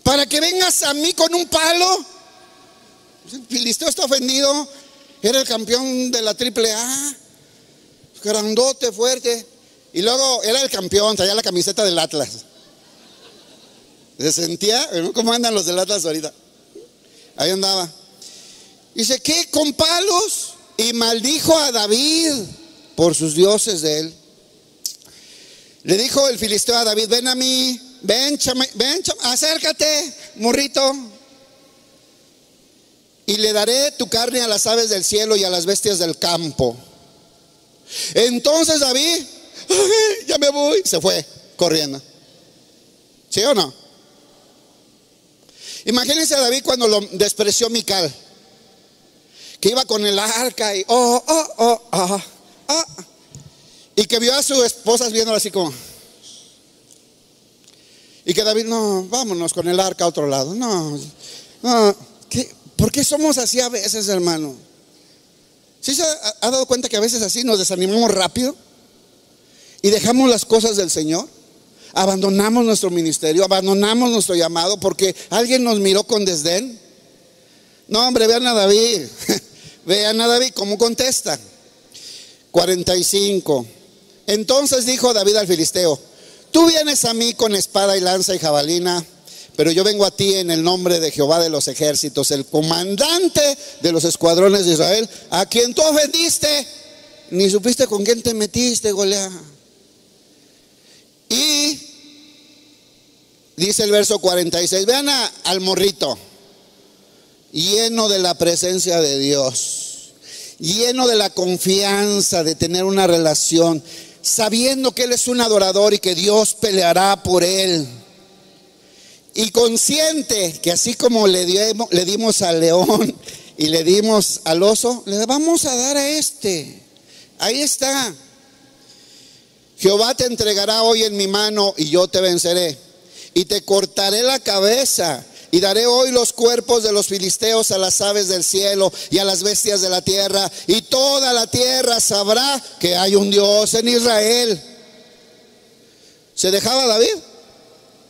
para que vengas a mí con un palo? El filisteo está ofendido, era el campeón de la triple A, grandote, fuerte, y luego era el campeón, traía la camiseta del Atlas. Se sentía, ¿cómo andan los del Atlas ahorita? Ahí andaba. Dice, ¿qué? Con palos. Y maldijo a David por sus dioses de él. Le dijo el filisteo a David, ven a mí, ven, ven acércate, morrito. Y le daré tu carne a las aves del cielo y a las bestias del campo. Entonces David, ya me voy, se fue corriendo. ¿Sí o no? Imagínense a David cuando lo despreció Mical, que iba con el arca y oh, oh, oh, oh, oh, y que vio a sus esposas viéndolo así como. Y que David, no, vámonos con el arca a otro lado. No, no. ¿Por qué somos así a veces, hermano? ¿Sí se ha, ha dado cuenta que a veces así nos desanimamos rápido y dejamos las cosas del Señor? Abandonamos nuestro ministerio, abandonamos nuestro llamado porque alguien nos miró con desdén. No, hombre, vean a David. vean a David cómo contesta. 45. Entonces dijo David al filisteo, tú vienes a mí con espada y lanza y jabalina, pero yo vengo a ti en el nombre de Jehová de los ejércitos, el comandante de los escuadrones de Israel, a quien tú ofendiste, ni supiste con quién te metiste, Golea. Y dice el verso 46, vean al morrito, lleno de la presencia de Dios, lleno de la confianza de tener una relación, sabiendo que Él es un adorador y que Dios peleará por Él. Y consciente que así como le, dimos, le dimos al león y le dimos al oso, le vamos a dar a este. Ahí está. Jehová te entregará hoy en mi mano y yo te venceré. Y te cortaré la cabeza. Y daré hoy los cuerpos de los filisteos a las aves del cielo y a las bestias de la tierra. Y toda la tierra sabrá que hay un Dios en Israel. ¿Se dejaba David?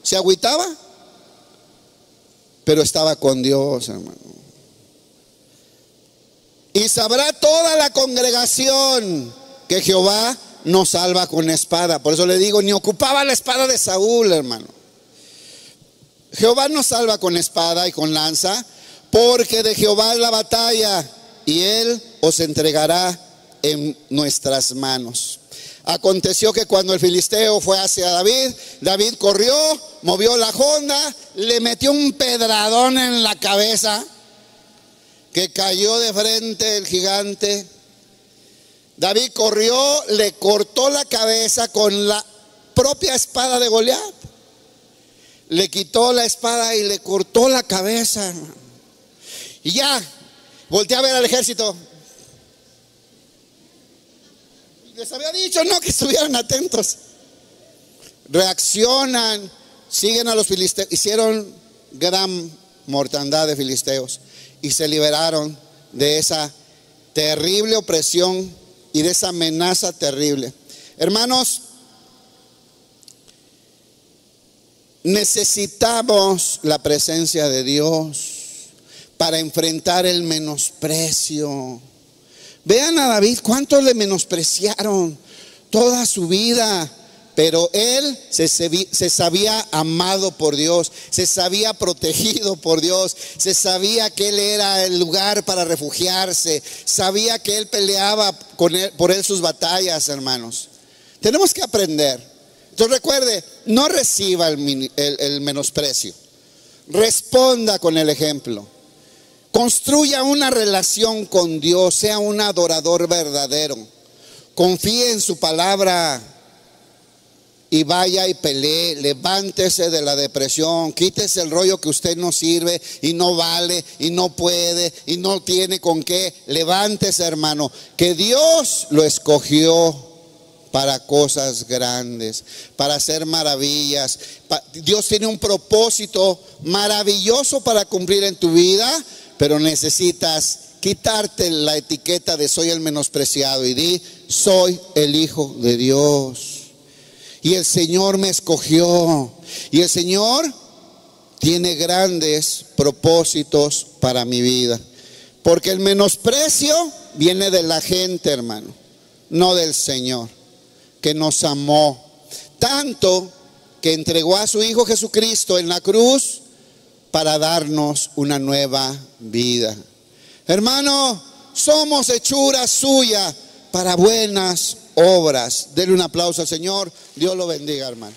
¿Se agüitaba? pero estaba con Dios, hermano. Y sabrá toda la congregación que Jehová nos salva con espada. Por eso le digo, ni ocupaba la espada de Saúl, hermano. Jehová nos salva con espada y con lanza, porque de Jehová es la batalla y él os entregará en nuestras manos. Aconteció que cuando el filisteo fue hacia David, David corrió, movió la honda, le metió un pedradón en la cabeza, que cayó de frente el gigante. David corrió, le cortó la cabeza con la propia espada de Goliat. Le quitó la espada y le cortó la cabeza. Y ya, volteé a ver al ejército. Les había dicho, no, que estuvieran atentos. Reaccionan, siguen a los filisteos. Hicieron gran mortandad de filisteos y se liberaron de esa terrible opresión y de esa amenaza terrible. Hermanos, necesitamos la presencia de Dios para enfrentar el menosprecio Vean a David, cuánto le menospreciaron toda su vida. Pero él se, se, sabía amado por Dios, se sabía protegido por Dios, se sabía que él era el lugar para refugiarse, sabía que él peleaba por él sus batallas, hermanos. Tenemos que aprender. Entonces recuerde, no reciba el menosprecio, responda con el ejemplo. Construya una relación con Dios, sea un adorador verdadero. Confíe en su palabra y vaya y pelee, levántese de la depresión, quítese el rollo que usted no sirve y no vale y no puede y no tiene con qué. Levántese, hermano, que Dios lo escogió para cosas grandes, para hacer maravillas. Dios tiene un propósito maravilloso para cumplir en tu vida pero necesitas quitarte la etiqueta de soy el menospreciado y di, soy el Hijo de Dios. Y el Señor me escogió. Y el Señor tiene grandes propósitos para mi vida. Porque el menosprecio viene de la gente, hermano, no del Señor, que nos amó tanto que entregó a su Hijo Jesucristo en la cruz para darnos una nueva vida. Hermano, somos hechura suya para buenas obras. Denle un aplauso al Señor. Dios lo bendiga, hermano.